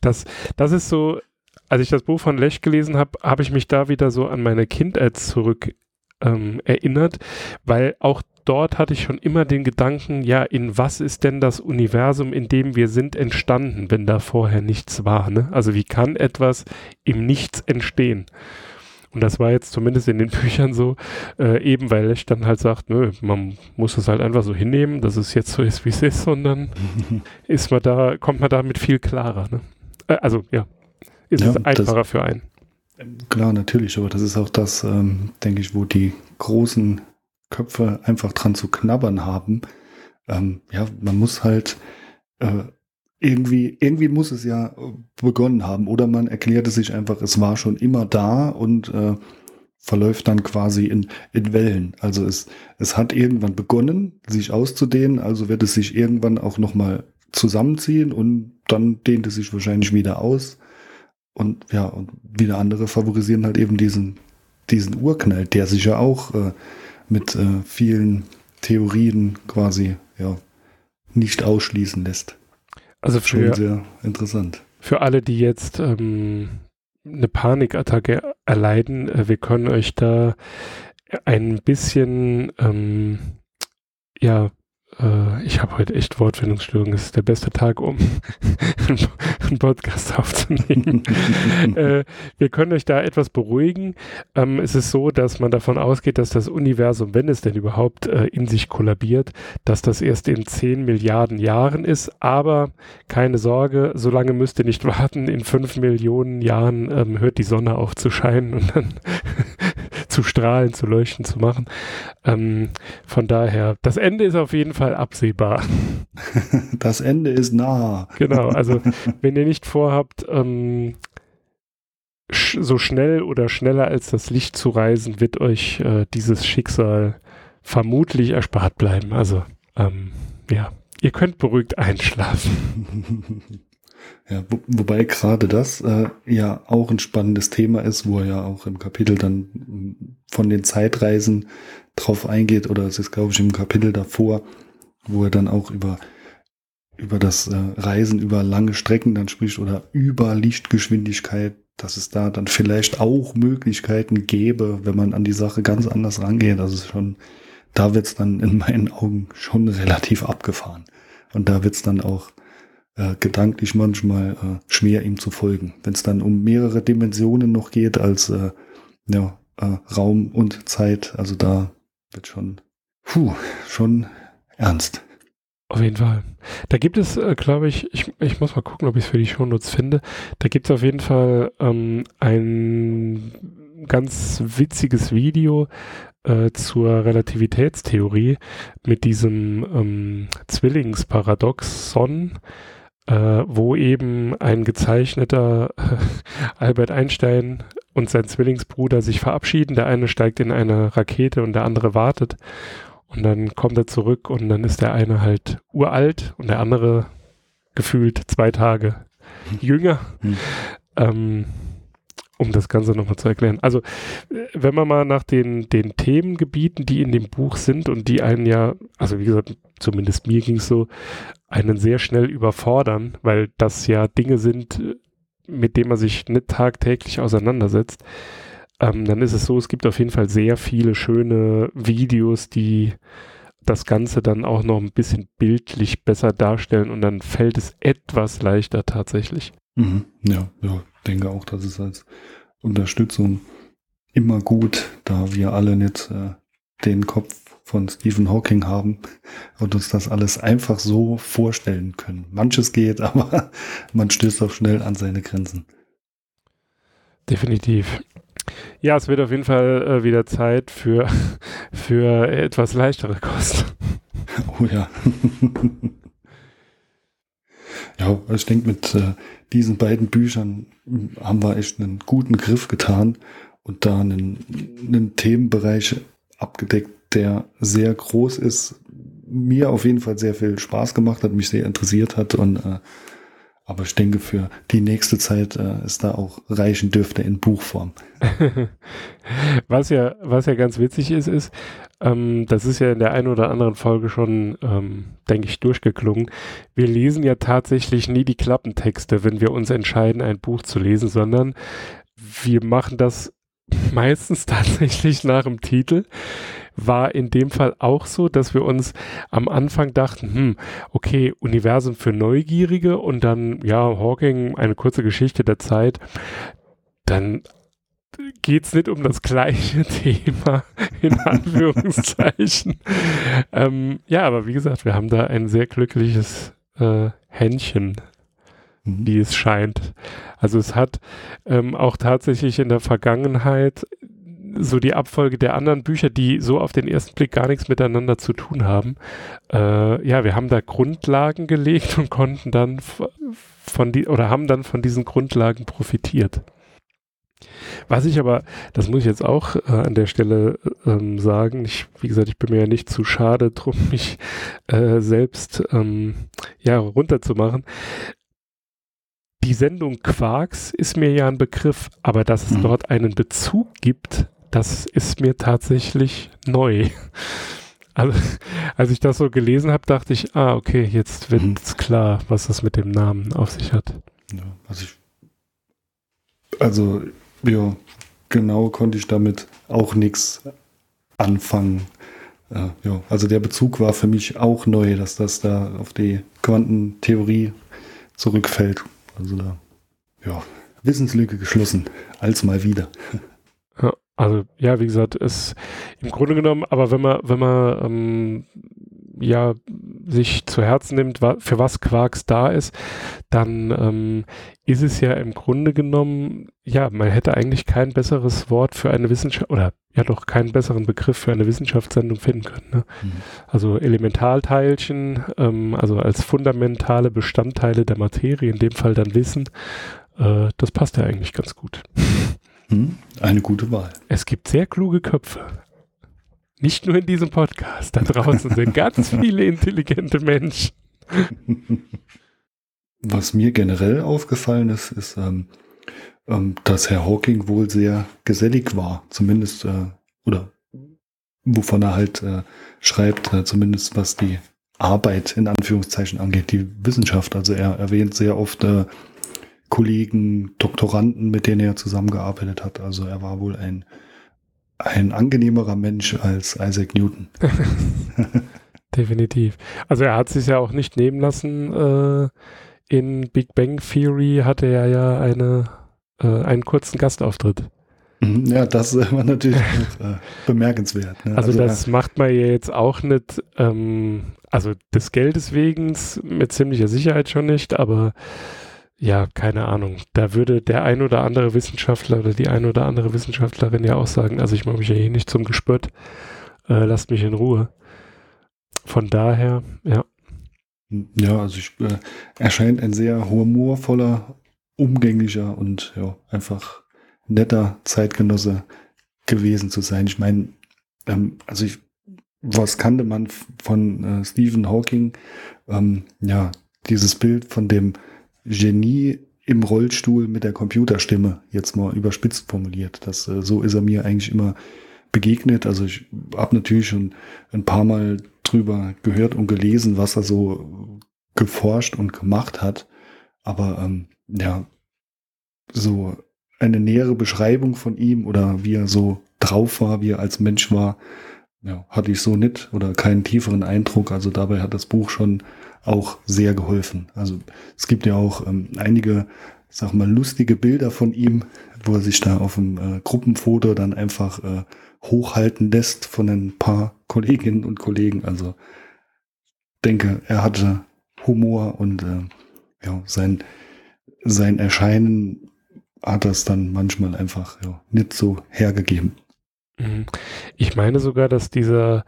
[SPEAKER 1] das, das ist so, als ich das Buch von Lech gelesen habe, habe ich mich da wieder so an meine Kindheit zurück ähm, erinnert, weil auch dort hatte ich schon immer den Gedanken, ja, in was ist denn das Universum, in dem wir sind, entstanden, wenn da vorher nichts war? Ne? Also wie kann etwas im Nichts entstehen? Und das war jetzt zumindest in den Büchern so, äh, eben weil Lech dann halt sagt, nö, man muss es halt einfach so hinnehmen, dass es jetzt so ist, wie es ist, und dann ist man da, kommt man damit viel klarer. Ne? Äh, also ja, ist ja, es einfacher für einen.
[SPEAKER 5] Klar, natürlich, aber das ist auch das, ähm, denke ich, wo die großen Köpfe einfach dran zu knabbern haben. Ähm, ja, man muss halt äh, irgendwie, irgendwie muss es ja begonnen haben oder man erklärt es sich einfach, es war schon immer da und äh, verläuft dann quasi in, in Wellen. Also es, es hat irgendwann begonnen, sich auszudehnen, also wird es sich irgendwann auch nochmal zusammenziehen und dann dehnt es sich wahrscheinlich wieder aus. Und ja, und wieder andere favorisieren halt eben diesen, diesen Urknall, der sich ja auch äh, mit äh, vielen Theorien quasi ja, nicht ausschließen lässt.
[SPEAKER 1] Also für, Schon sehr interessant. Für alle, die jetzt ähm, eine Panikattacke erleiden, äh, wir können euch da ein bisschen ähm, ja äh, ich habe heute echt Wortfindungsstörungen. Es ist der beste Tag, um einen Podcast aufzunehmen. äh, wir können euch da etwas beruhigen. Ähm, es ist so, dass man davon ausgeht, dass das Universum, wenn es denn überhaupt äh, in sich kollabiert, dass das erst in 10 Milliarden Jahren ist. Aber keine Sorge, so lange müsst ihr nicht warten. In 5 Millionen Jahren ähm, hört die Sonne auf zu scheinen und dann zu strahlen, zu leuchten, zu machen. Ähm, von daher, das Ende ist auf jeden Fall absehbar.
[SPEAKER 5] Das Ende ist nah.
[SPEAKER 1] Genau, also wenn ihr nicht vorhabt, ähm, sch so schnell oder schneller als das Licht zu reisen, wird euch äh, dieses Schicksal vermutlich erspart bleiben. Also ähm, ja, ihr könnt beruhigt einschlafen.
[SPEAKER 5] Ja, wo, wobei gerade das äh, ja auch ein spannendes Thema ist, wo er ja auch im Kapitel dann von den Zeitreisen drauf eingeht, oder es ist, glaube ich, im Kapitel davor, wo er dann auch über, über das äh, Reisen über lange Strecken dann spricht oder über Lichtgeschwindigkeit, dass es da dann vielleicht auch Möglichkeiten gäbe, wenn man an die Sache ganz anders rangeht. Ist schon, da wird's dann in meinen Augen schon relativ abgefahren. Und da wird's dann auch äh, gedanklich manchmal äh, schwer ihm zu folgen. Wenn es dann um mehrere Dimensionen noch geht als äh, ja, äh, Raum und Zeit, also da wird schon, puh, schon ernst.
[SPEAKER 1] Auf jeden Fall. Da gibt es, äh, glaube ich, ich, ich muss mal gucken, ob ich es für die Shownotes finde. Da gibt es auf jeden Fall ähm, ein ganz witziges Video äh, zur Relativitätstheorie mit diesem ähm, Zwillingsparadoxon äh, wo eben ein gezeichneter Albert Einstein und sein Zwillingsbruder sich verabschieden. Der eine steigt in eine Rakete und der andere wartet. Und dann kommt er zurück und dann ist der eine halt uralt und der andere gefühlt zwei Tage jünger. Hm. Ähm, um das Ganze nochmal zu erklären. Also, wenn man mal nach den, den Themengebieten, die in dem Buch sind und die einen ja, also wie gesagt, zumindest mir ging es so, einen sehr schnell überfordern, weil das ja Dinge sind, mit denen man sich nicht tagtäglich auseinandersetzt, ähm, dann ist es so, es gibt auf jeden Fall sehr viele schöne Videos, die das Ganze dann auch noch ein bisschen bildlich besser darstellen und dann fällt es etwas leichter tatsächlich.
[SPEAKER 5] Mhm. Ja, ja, denke auch, dass es als Unterstützung immer gut, da wir alle nicht äh, den Kopf von Stephen Hawking haben und uns das alles einfach so vorstellen können. Manches geht, aber man stößt auch schnell an seine Grenzen.
[SPEAKER 1] Definitiv. Ja, es wird auf jeden Fall äh, wieder Zeit für, für etwas leichtere Kost.
[SPEAKER 5] Oh ja. ja, ich denke, mit äh, diesen beiden Büchern haben wir echt einen guten Griff getan und da einen, einen Themenbereich abgedeckt, der sehr groß ist, mir auf jeden Fall sehr viel Spaß gemacht hat, mich sehr interessiert hat und äh, aber ich denke, für die nächste Zeit äh, ist da auch reichen dürfte in Buchform.
[SPEAKER 1] was ja, was ja ganz witzig ist, ist, ähm, das ist ja in der einen oder anderen Folge schon, ähm, denke ich, durchgeklungen. Wir lesen ja tatsächlich nie die Klappentexte, wenn wir uns entscheiden, ein Buch zu lesen, sondern wir machen das meistens tatsächlich nach dem Titel war in dem Fall auch so, dass wir uns am Anfang dachten, hm, okay, Universum für Neugierige und dann, ja, Hawking, eine kurze Geschichte der Zeit. Dann geht es nicht um das gleiche Thema, in Anführungszeichen. ähm, ja, aber wie gesagt, wir haben da ein sehr glückliches äh, Händchen, mhm. wie es scheint. Also es hat ähm, auch tatsächlich in der Vergangenheit so die Abfolge der anderen Bücher, die so auf den ersten Blick gar nichts miteinander zu tun haben. Äh, ja, wir haben da Grundlagen gelegt und konnten dann von die oder haben dann von diesen Grundlagen profitiert. Was ich aber, das muss ich jetzt auch äh, an der Stelle ähm, sagen, ich, wie gesagt, ich bin mir ja nicht zu schade drum, mich äh, selbst ähm, ja runterzumachen. Die Sendung Quarks ist mir ja ein Begriff, aber dass es mhm. dort einen Bezug gibt das ist mir tatsächlich neu. Also, als ich das so gelesen habe, dachte ich, ah, okay, jetzt wird mhm. klar, was das mit dem Namen auf sich hat.
[SPEAKER 5] Ja, also, ich, also, ja, genau konnte ich damit auch nichts anfangen. Äh, ja, also der Bezug war für mich auch neu, dass das da auf die Quantentheorie zurückfällt. Also da, ja, Wissenslücke geschlossen, als mal wieder.
[SPEAKER 1] Also ja, wie gesagt, ist im Grunde genommen, aber wenn man, wenn man ähm, ja sich zu Herzen nimmt, für was Quarks da ist, dann ähm, ist es ja im Grunde genommen, ja, man hätte eigentlich kein besseres Wort für eine Wissenschaft oder ja doch keinen besseren Begriff für eine Wissenschaftssendung finden können. Ne? Mhm. Also Elementarteilchen, ähm, also als fundamentale Bestandteile der Materie, in dem Fall dann Wissen, äh, das passt ja eigentlich ganz gut.
[SPEAKER 5] Hm, eine gute Wahl.
[SPEAKER 1] Es gibt sehr kluge Köpfe. Nicht nur in diesem Podcast. Da draußen sind ganz viele intelligente Menschen.
[SPEAKER 5] Was mir generell aufgefallen ist, ist, ähm, ähm, dass Herr Hawking wohl sehr gesellig war. Zumindest, äh, oder wovon er halt äh, schreibt, äh, zumindest was die Arbeit in Anführungszeichen angeht, die Wissenschaft. Also er erwähnt sehr oft äh, Kollegen, Doktoranden, mit denen er zusammengearbeitet hat. Also er war wohl ein, ein angenehmerer Mensch als Isaac Newton.
[SPEAKER 1] Definitiv. Also er hat sich ja auch nicht nehmen lassen. Äh, in Big Bang Theory hatte er ja eine, äh, einen kurzen Gastauftritt.
[SPEAKER 5] Mhm, ja, das war natürlich äh, bemerkenswert.
[SPEAKER 1] Ne? Also, also, das ja. macht man ja jetzt auch nicht, ähm, also des Geldes wegen mit ziemlicher Sicherheit schon nicht, aber ja, keine Ahnung. Da würde der ein oder andere Wissenschaftler oder die ein oder andere Wissenschaftlerin ja auch sagen, also ich mache mich ja hier nicht zum Gespött, äh, lasst mich in Ruhe. Von daher, ja.
[SPEAKER 5] Ja, also ich, äh, erscheint ein sehr humorvoller, umgänglicher und ja, einfach netter Zeitgenosse gewesen zu sein. Ich meine, ähm, also ich, was kannte man von äh, Stephen Hawking? Ähm, ja, dieses Bild von dem Genie im Rollstuhl mit der Computerstimme, jetzt mal überspitzt formuliert. Das, äh, so ist er mir eigentlich immer begegnet. Also ich habe natürlich schon ein paar Mal drüber gehört und gelesen, was er so geforscht und gemacht hat. Aber ähm, ja, so eine nähere Beschreibung von ihm oder wie er so drauf war, wie er als Mensch war, ja, hatte ich so nicht oder keinen tieferen Eindruck. Also dabei hat das Buch schon auch sehr geholfen. Also es gibt ja auch ähm, einige sag mal, lustige Bilder von ihm, wo er sich da auf dem äh, Gruppenfoto dann einfach äh, hochhalten lässt von ein paar Kolleginnen und Kollegen. Also denke, er hatte Humor und äh, ja, sein, sein Erscheinen hat das dann manchmal einfach ja, nicht so hergegeben.
[SPEAKER 1] Mhm. Ich meine sogar, dass dieser,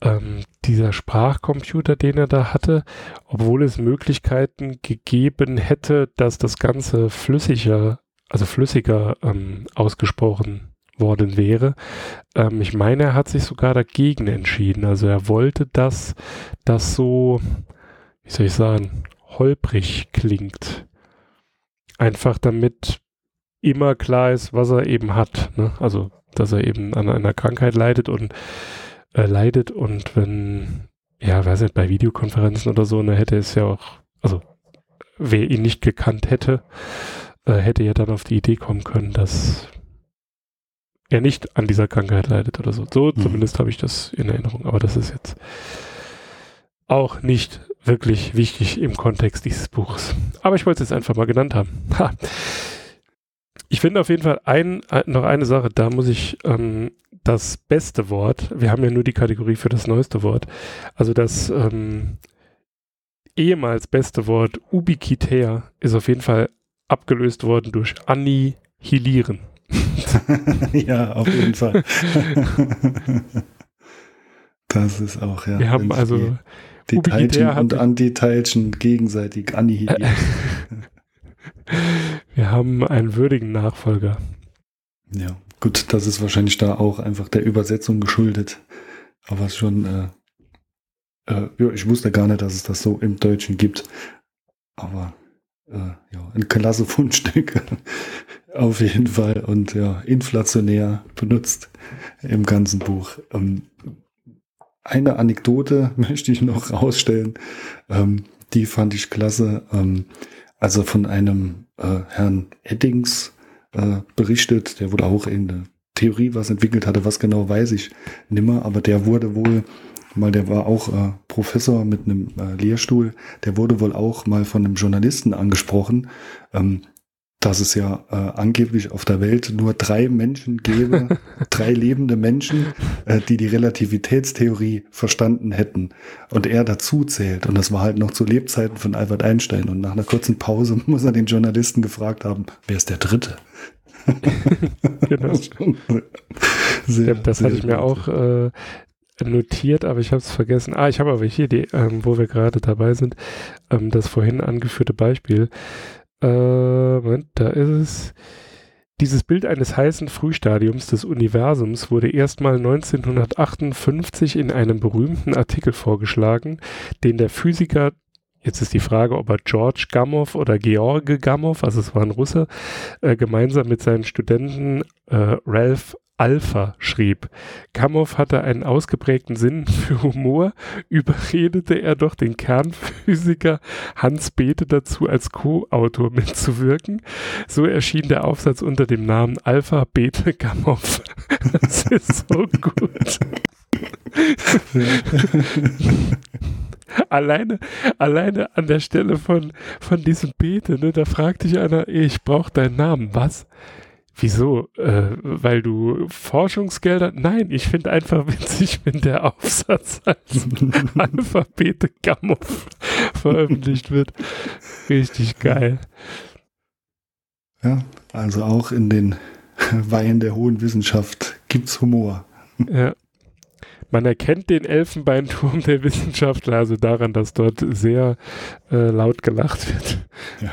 [SPEAKER 1] ähm, dieser Sprachcomputer, den er da hatte, obwohl es Möglichkeiten gegeben hätte, dass das Ganze flüssiger, also flüssiger ähm, ausgesprochen worden wäre. Ähm, ich meine, er hat sich sogar dagegen entschieden. Also er wollte, dass das so, wie soll ich sagen, holprig klingt. Einfach damit immer klar ist, was er eben hat. Ne? Also, dass er eben an einer Krankheit leidet und äh, leidet und wenn, ja, weiß nicht, bei Videokonferenzen oder so, ne, hätte es ja auch, also wer ihn nicht gekannt hätte, äh, hätte ja dann auf die Idee kommen können, dass er nicht an dieser Krankheit leidet oder so. So mhm. zumindest habe ich das in Erinnerung, aber das ist jetzt auch nicht wirklich wichtig im Kontext dieses Buches. Aber ich wollte es jetzt einfach mal genannt haben. Ha. Ich finde auf jeden Fall ein, noch eine Sache, da muss ich ähm, das beste Wort, wir haben ja nur die Kategorie für das neueste Wort, also das ähm, ehemals beste Wort ubiquitär ist auf jeden Fall abgelöst worden durch annihilieren.
[SPEAKER 5] ja, auf jeden Fall. das ist auch, ja.
[SPEAKER 1] Wir haben also
[SPEAKER 5] die, Teilchen und Antiteilchen gegenseitig annihiliert.
[SPEAKER 1] Wir haben einen würdigen Nachfolger.
[SPEAKER 5] Ja, gut, das ist wahrscheinlich da auch einfach der Übersetzung geschuldet. Aber es schon, äh, äh, ja, ich wusste gar nicht, dass es das so im Deutschen gibt. Aber äh, ja, ein klasse Fundstück auf jeden Fall und ja, inflationär benutzt im ganzen Buch. Ähm, eine Anekdote möchte ich noch rausstellen. Ähm, die fand ich klasse. Ähm, also von einem äh, Herrn Eddings äh, berichtet, der wohl auch in der Theorie was entwickelt hatte, was genau weiß ich nimmer, aber der wurde wohl mal, der war auch äh, Professor mit einem äh, Lehrstuhl, der wurde wohl auch mal von einem Journalisten angesprochen, ähm, dass es ja äh, angeblich auf der Welt nur drei Menschen gäbe, drei lebende Menschen, äh, die die Relativitätstheorie verstanden hätten und er dazu zählt. Und das war halt noch zu Lebzeiten von Albert Einstein. Und nach einer kurzen Pause muss er den Journalisten gefragt haben, wer ist der Dritte?
[SPEAKER 1] genau. sehr, das hatte ich mir auch äh, notiert, aber ich habe es vergessen. Ah, ich habe aber hier, die, ähm, wo wir gerade dabei sind, ähm, das vorhin angeführte Beispiel. Äh, Moment, da ist es. Dieses Bild eines heißen Frühstadiums des Universums wurde erstmal 1958 in einem berühmten Artikel vorgeschlagen, den der Physiker Jetzt ist die Frage, ob er George Gamow oder George Gamow, also es war ein Russe, äh, gemeinsam mit seinen Studenten äh, Ralph Alpha schrieb. Kamow hatte einen ausgeprägten Sinn für Humor, überredete er doch den Kernphysiker Hans Bethe dazu, als Co-Autor mitzuwirken. So erschien der Aufsatz unter dem Namen Alpha Bethe Kamow. Das ist so gut. alleine, alleine an der Stelle von, von diesem Bete, ne, da fragt dich einer, ich brauche deinen Namen. Was? Wieso? Äh, weil du Forschungsgelder? Nein, ich finde einfach witzig, wenn der Aufsatz als Alphabete Gamma veröffentlicht wird. Richtig geil.
[SPEAKER 5] Ja, also auch in den Weihen der hohen Wissenschaft gibt's Humor.
[SPEAKER 1] Ja. Man erkennt den Elfenbeinturm der Wissenschaftler also daran, dass dort sehr äh, laut gelacht wird. Ja.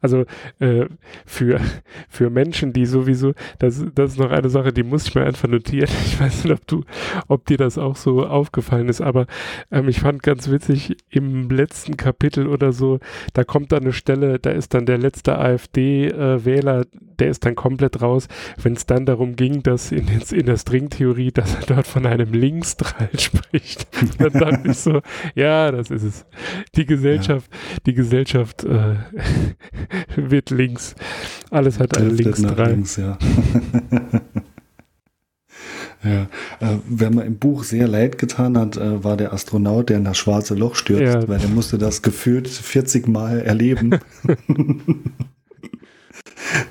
[SPEAKER 1] Also äh, für, für Menschen, die sowieso, das, das ist noch eine Sache, die muss ich mir einfach notieren. Ich weiß nicht, ob du, ob dir das auch so aufgefallen ist, aber ähm, ich fand ganz witzig, im letzten Kapitel oder so, da kommt dann eine Stelle, da ist dann der letzte AfD-Wähler, äh, der ist dann komplett raus, wenn es dann darum ging, dass in, in der Stringtheorie, dass er dort von einem Linksdrall spricht. dann dachte ich so, ja, das ist es. Die Gesellschaft, ja. die Gesellschaft äh, wird links. Alles hat einen Linksdrall.
[SPEAKER 5] Links, ja. Ja, äh, wer mir im Buch sehr leid getan hat, äh, war der Astronaut, der in das schwarze Loch stürzt,
[SPEAKER 1] Ja.
[SPEAKER 5] weil der musste das gefühlt 40 Mal erleben.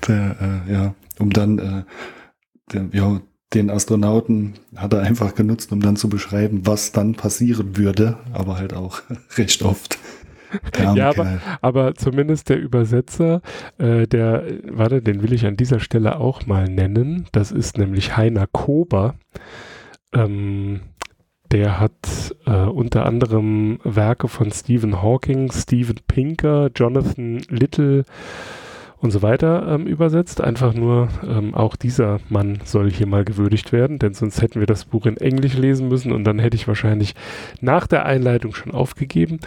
[SPEAKER 5] der, äh, ja, um dann, äh, der, ja, den Astronauten hat er einfach genutzt, um dann zu beschreiben, was dann passieren würde, aber halt auch recht oft.
[SPEAKER 1] Ja, aber-. Aber zumindest der Übersetzer, äh, der, warte, den will ich an dieser Stelle auch mal nennen. Das ist nämlich Heiner Kober. Ähm, der hat äh, unter anderem Werke von Stephen Hawking, Steven Pinker, Jonathan Little und so weiter ähm, übersetzt. Einfach nur, ähm, auch dieser Mann soll hier mal gewürdigt werden, denn sonst hätten wir das Buch in Englisch lesen müssen und dann hätte ich wahrscheinlich nach der Einleitung schon aufgegeben.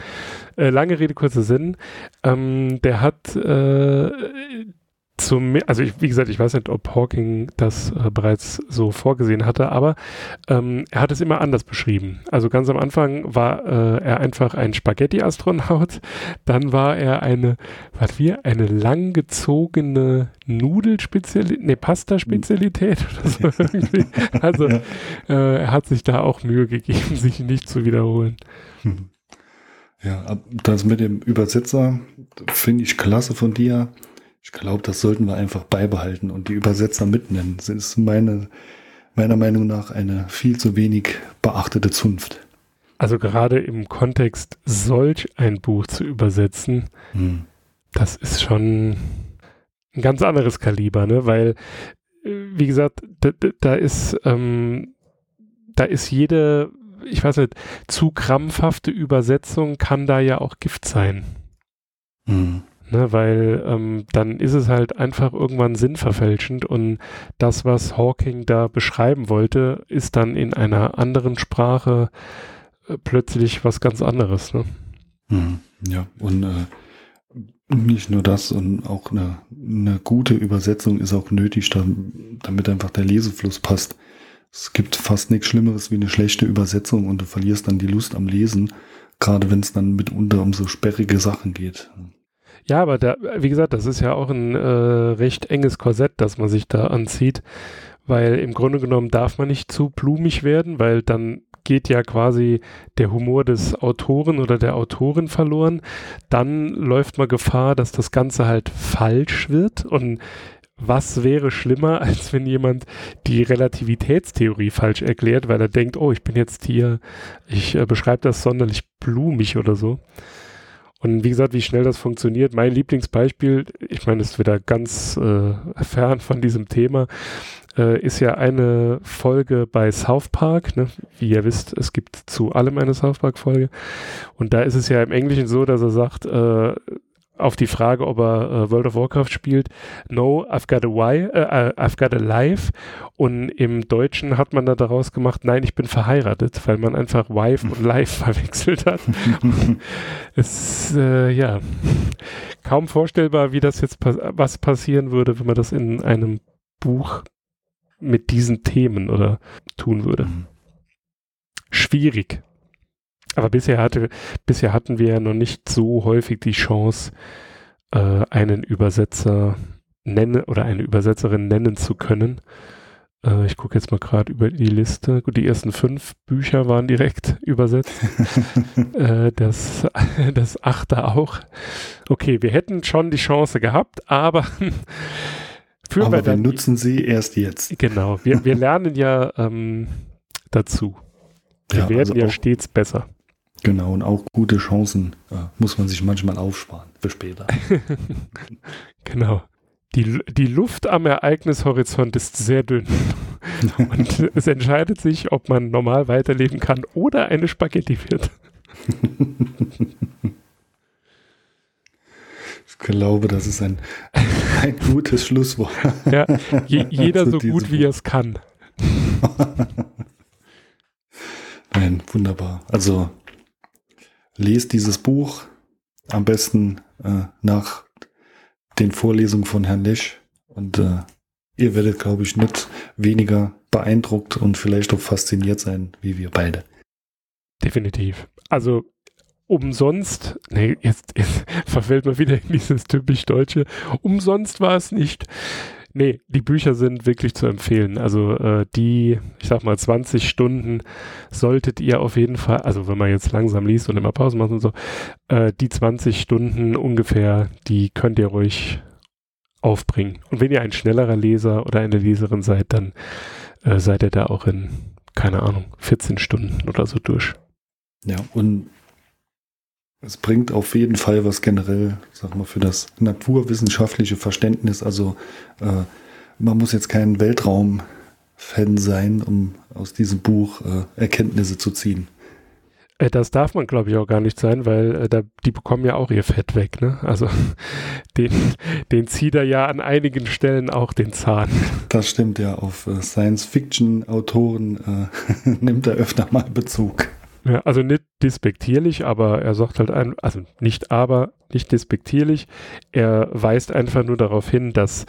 [SPEAKER 1] Äh, lange Rede, kurzer Sinn. Ähm, der hat äh, zum, also ich, wie gesagt, ich weiß nicht, ob Hawking das äh, bereits so vorgesehen hatte, aber ähm, er hat es immer anders beschrieben. Also ganz am Anfang war äh, er einfach ein Spaghetti-Astronaut, dann war er eine, was wir, eine langgezogene Nudelspezialität, ne, Pasta-Spezialität oder so irgendwie. Also
[SPEAKER 5] Ja.
[SPEAKER 1] äh, er hat sich da auch Mühe gegeben, sich nicht zu wiederholen.
[SPEAKER 5] Hm. Ja, das mit dem Übersetzer finde ich klasse von dir. Ich glaube, das sollten wir einfach beibehalten und die Übersetzer mitnennen. Das ist meine, meiner Meinung nach eine viel zu wenig beachtete Zunft.
[SPEAKER 1] Also gerade im Kontext solch ein Buch zu übersetzen,
[SPEAKER 5] Hm.
[SPEAKER 1] das ist schon ein ganz anderes Kaliber, ne? Weil, äh, wie gesagt, da, da- da ist, ähm, da ist jede, ich weiß nicht, zu krampfhafte Übersetzung kann da ja auch Gift sein.
[SPEAKER 5] Hm.
[SPEAKER 1] Ne, weil ähm, dann ist es halt einfach irgendwann sinnverfälschend und das, was Hawking da beschreiben wollte, ist dann in einer anderen Sprache äh, plötzlich was ganz anderes. Ne?
[SPEAKER 5] Hm. Ja, und äh, nicht nur das, und auch eine, eine gute Übersetzung ist auch nötig, da, damit einfach der Lesefluss passt. Es gibt fast nichts Schlimmeres wie eine schlechte Übersetzung und du verlierst dann die Lust am Lesen, gerade wenn es dann mitunter um so sperrige Sachen geht.
[SPEAKER 1] Ja, aber da, wie gesagt, das ist ja auch ein äh, recht enges Korsett, das man sich da anzieht, weil im Grunde genommen darf man nicht zu blumig werden, weil dann geht ja quasi der Humor des Autoren oder der Autorin verloren. Dann läuft man Gefahr, dass das Ganze halt falsch wird und was wäre schlimmer, als wenn jemand die Relativitätstheorie falsch erklärt, weil er denkt, oh, ich bin jetzt hier, ich äh, beschreibe das sonderlich blumig oder so. Und wie gesagt, wie schnell das funktioniert. Mein Lieblingsbeispiel, ich meine, es ist wieder ganz äh, fern von diesem Thema, äh, ist ja eine Folge bei South Park. Ne? Wie ihr wisst, es gibt zu allem eine South Park-Folge. Und da ist es ja im Englischen so, dass er sagt, äh, auf die Frage, ob er äh, World of Warcraft spielt, no, I've got a why, äh, I've got a life. Und im Deutschen hat man da daraus gemacht, nein, ich bin verheiratet, weil man einfach Wife und Life verwechselt hat. es ist, äh, ja, kaum vorstellbar, wie das jetzt, pass was passieren würde, wenn man das in einem Buch mit diesen Themen oder tun würde.
[SPEAKER 5] Hm.
[SPEAKER 1] Schwierig. Aber bisher hatte, bisher hatten wir ja noch nicht so häufig die Chance, äh, einen Übersetzer nennen oder eine Übersetzerin nennen zu können. Äh, ich gucke jetzt mal gerade über die Liste. Gut, die ersten fünf Bücher waren direkt übersetzt. äh, das, das achte auch. Okay, wir hätten schon die Chance gehabt, aber
[SPEAKER 5] Aber wir
[SPEAKER 1] dann
[SPEAKER 5] nutzen sie erst jetzt.
[SPEAKER 1] Genau, wir, wir lernen ja ähm, dazu. Wir
[SPEAKER 5] Ja,
[SPEAKER 1] werden
[SPEAKER 5] also
[SPEAKER 1] ja stets besser.
[SPEAKER 5] Genau, und auch gute Chancen äh, muss man sich manchmal aufsparen für später.
[SPEAKER 1] Genau. Die, die Luft am Ereignishorizont ist sehr dünn. Und es entscheidet sich, ob man normal weiterleben kann oder eine Spaghetti wird.
[SPEAKER 5] Ich glaube, das ist ein, ein gutes Schlusswort.
[SPEAKER 1] Ja, je, jeder so gut, wie er es kann.
[SPEAKER 5] Nein, wunderbar. Also lest dieses Buch am besten äh, nach den Vorlesungen von Herrn Lesch und äh, ihr werdet, glaube ich, nicht weniger beeindruckt und vielleicht auch fasziniert sein, wie wir beide.
[SPEAKER 1] Definitiv. Also umsonst, nee, jetzt, jetzt verfällt man wieder in dieses typisch Deutsche, umsonst war es nicht. Nee, die Bücher sind wirklich zu empfehlen. Also äh, die, ich sag mal, 20 Stunden solltet ihr auf jeden Fall, also wenn man jetzt langsam liest und immer Pause macht und so, äh, die 20 Stunden ungefähr, die könnt ihr ruhig aufbringen. Und wenn ihr ein schnellerer Leser oder eine Leserin seid, dann äh, seid ihr da auch in, keine Ahnung, 14 Stunden oder so durch.
[SPEAKER 5] Ja, und es bringt auf jeden Fall was generell, sag mal, für das naturwissenschaftliche Verständnis. Also äh, man muss jetzt kein Weltraum-Fan sein, um aus diesem Buch äh, Erkenntnisse zu ziehen.
[SPEAKER 1] Äh, das darf man, glaube ich, auch gar nicht sein, weil äh, da, die bekommen ja auch ihr Fett weg. Ne? Also den, den zieht er ja an einigen Stellen auch den Zahn.
[SPEAKER 5] Das stimmt ja. Auf äh, Science-Fiction-Autoren äh, nimmt er öfter mal Bezug.
[SPEAKER 1] Ja, also nicht despektierlich, aber er sagt halt ein, also nicht aber, nicht despektierlich. Er weist einfach nur darauf hin, dass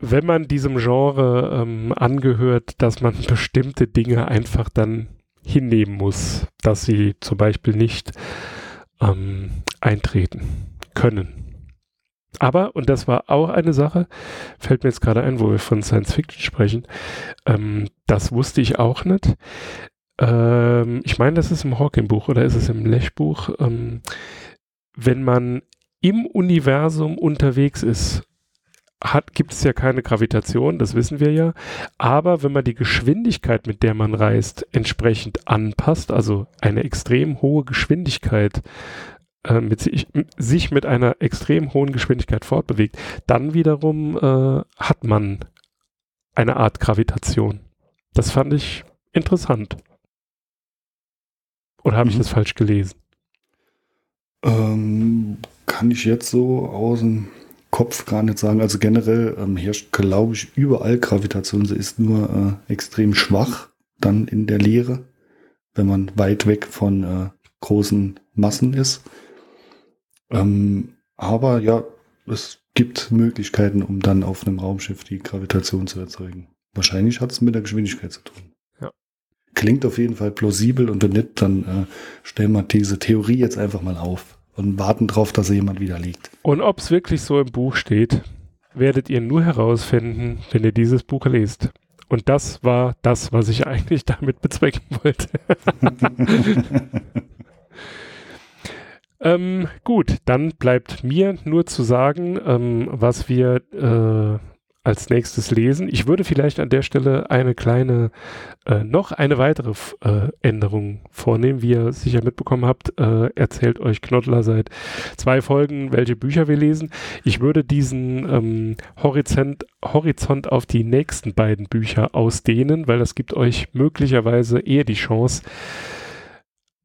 [SPEAKER 1] wenn man diesem Genre ähm, angehört, dass man bestimmte Dinge einfach dann hinnehmen muss, dass sie zum Beispiel nicht ähm, eintreten können. Aber, und das war auch eine Sache, fällt mir jetzt gerade ein, wo wir von Science Fiction sprechen, ähm, das wusste ich auch nicht. Ähm, ich meine, das ist im Hawking-Buch oder ist es im Lech-Buch. Ähm, wenn man im Universum unterwegs ist, gibt es ja keine Gravitation, das wissen wir ja. Aber wenn man die Geschwindigkeit, mit der man reist, entsprechend anpasst, also eine extrem hohe Geschwindigkeit äh, mit sich, sich, mit einer extrem hohen Geschwindigkeit fortbewegt, dann wiederum äh, hat man eine Art Gravitation. Das fand ich interessant. Oder habe ich mhm. das falsch gelesen?
[SPEAKER 5] Ähm, kann ich jetzt so aus dem Kopf gar nicht sagen. Also generell ähm, herrscht, glaube ich, überall Gravitation. Sie ist nur äh, extrem schwach dann in der Leere, wenn man weit weg von äh, großen Massen ist. Ähm, aber ja, es gibt Möglichkeiten, um dann auf einem Raumschiff die Gravitation zu erzeugen. Wahrscheinlich hat es mit der Geschwindigkeit zu tun klingt auf jeden Fall plausibel und wenn nicht, dann äh, stellen wir diese Theorie jetzt einfach mal auf und warten drauf, dass er jemand widerlegt.
[SPEAKER 1] Und ob es wirklich so im Buch steht, werdet ihr nur herausfinden, wenn ihr dieses Buch lest. Und das war das, was ich eigentlich damit bezwecken wollte. ähm, gut, dann bleibt mir nur zu sagen, ähm, was wir äh, als nächstes lesen. Ich würde vielleicht an der Stelle eine kleine, äh, noch eine weitere äh, Änderung vornehmen. Wie ihr sicher mitbekommen habt, äh, erzählt euch Knottler seit zwei Folgen, welche Bücher wir lesen. Ich würde diesen ähm, Horizont, Horizont auf die nächsten beiden Bücher ausdehnen, weil das gibt euch möglicherweise eher die Chance,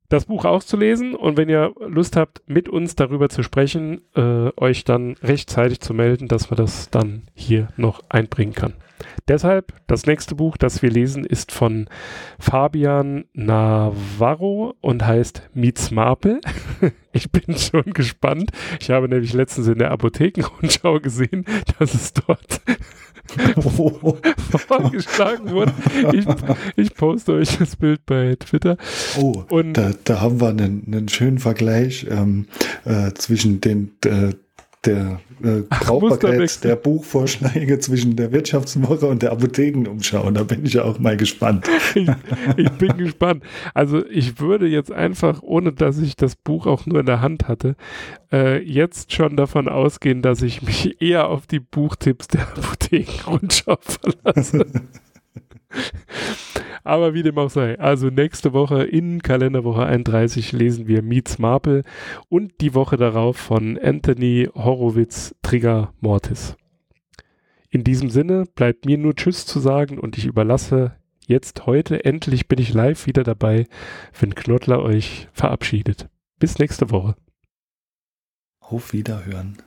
[SPEAKER 1] das Buch auszulesen und wenn ihr Lust habt, mit uns darüber zu sprechen, äh, euch dann rechtzeitig zu melden, dass man das dann hier noch einbringen kann. Deshalb, das nächste Buch, das wir lesen, ist von Fabian Navarro und heißt Meets Marple. ich bin schon gespannt. Ich habe nämlich letztens in der Apothekenrundschau gesehen, dass es dort vorgeschlagen wurde. Ich, ich, poste euch das Bild bei Twitter.
[SPEAKER 5] Oh, und da, da haben wir einen, einen schönen Vergleich ähm, äh, zwischen den äh, der äh, Brauchbarkeit der Buchvorschläge zwischen der Wirtschaftswoche und der Apothekenumschau. Da bin ich ja auch mal gespannt.
[SPEAKER 1] ich, ich, bin gespannt. Also ich würde jetzt einfach, ohne dass ich das Buch auch nur in der Hand hatte, äh, jetzt schon davon ausgehen, dass ich mich eher auf die Buchtipps der Apothekenumschau verlasse. Aber wie dem auch sei. Also nächste Woche in Kalenderwoche 31 lesen wir Meets Marple und die Woche darauf von Anthony Horowitz Trigger Mortis. In diesem Sinne bleibt mir nur Tschüss zu sagen und ich überlasse jetzt heute, endlich bin ich live wieder dabei, wenn Knottler euch verabschiedet. Bis nächste Woche.
[SPEAKER 5] Auf Wiederhören.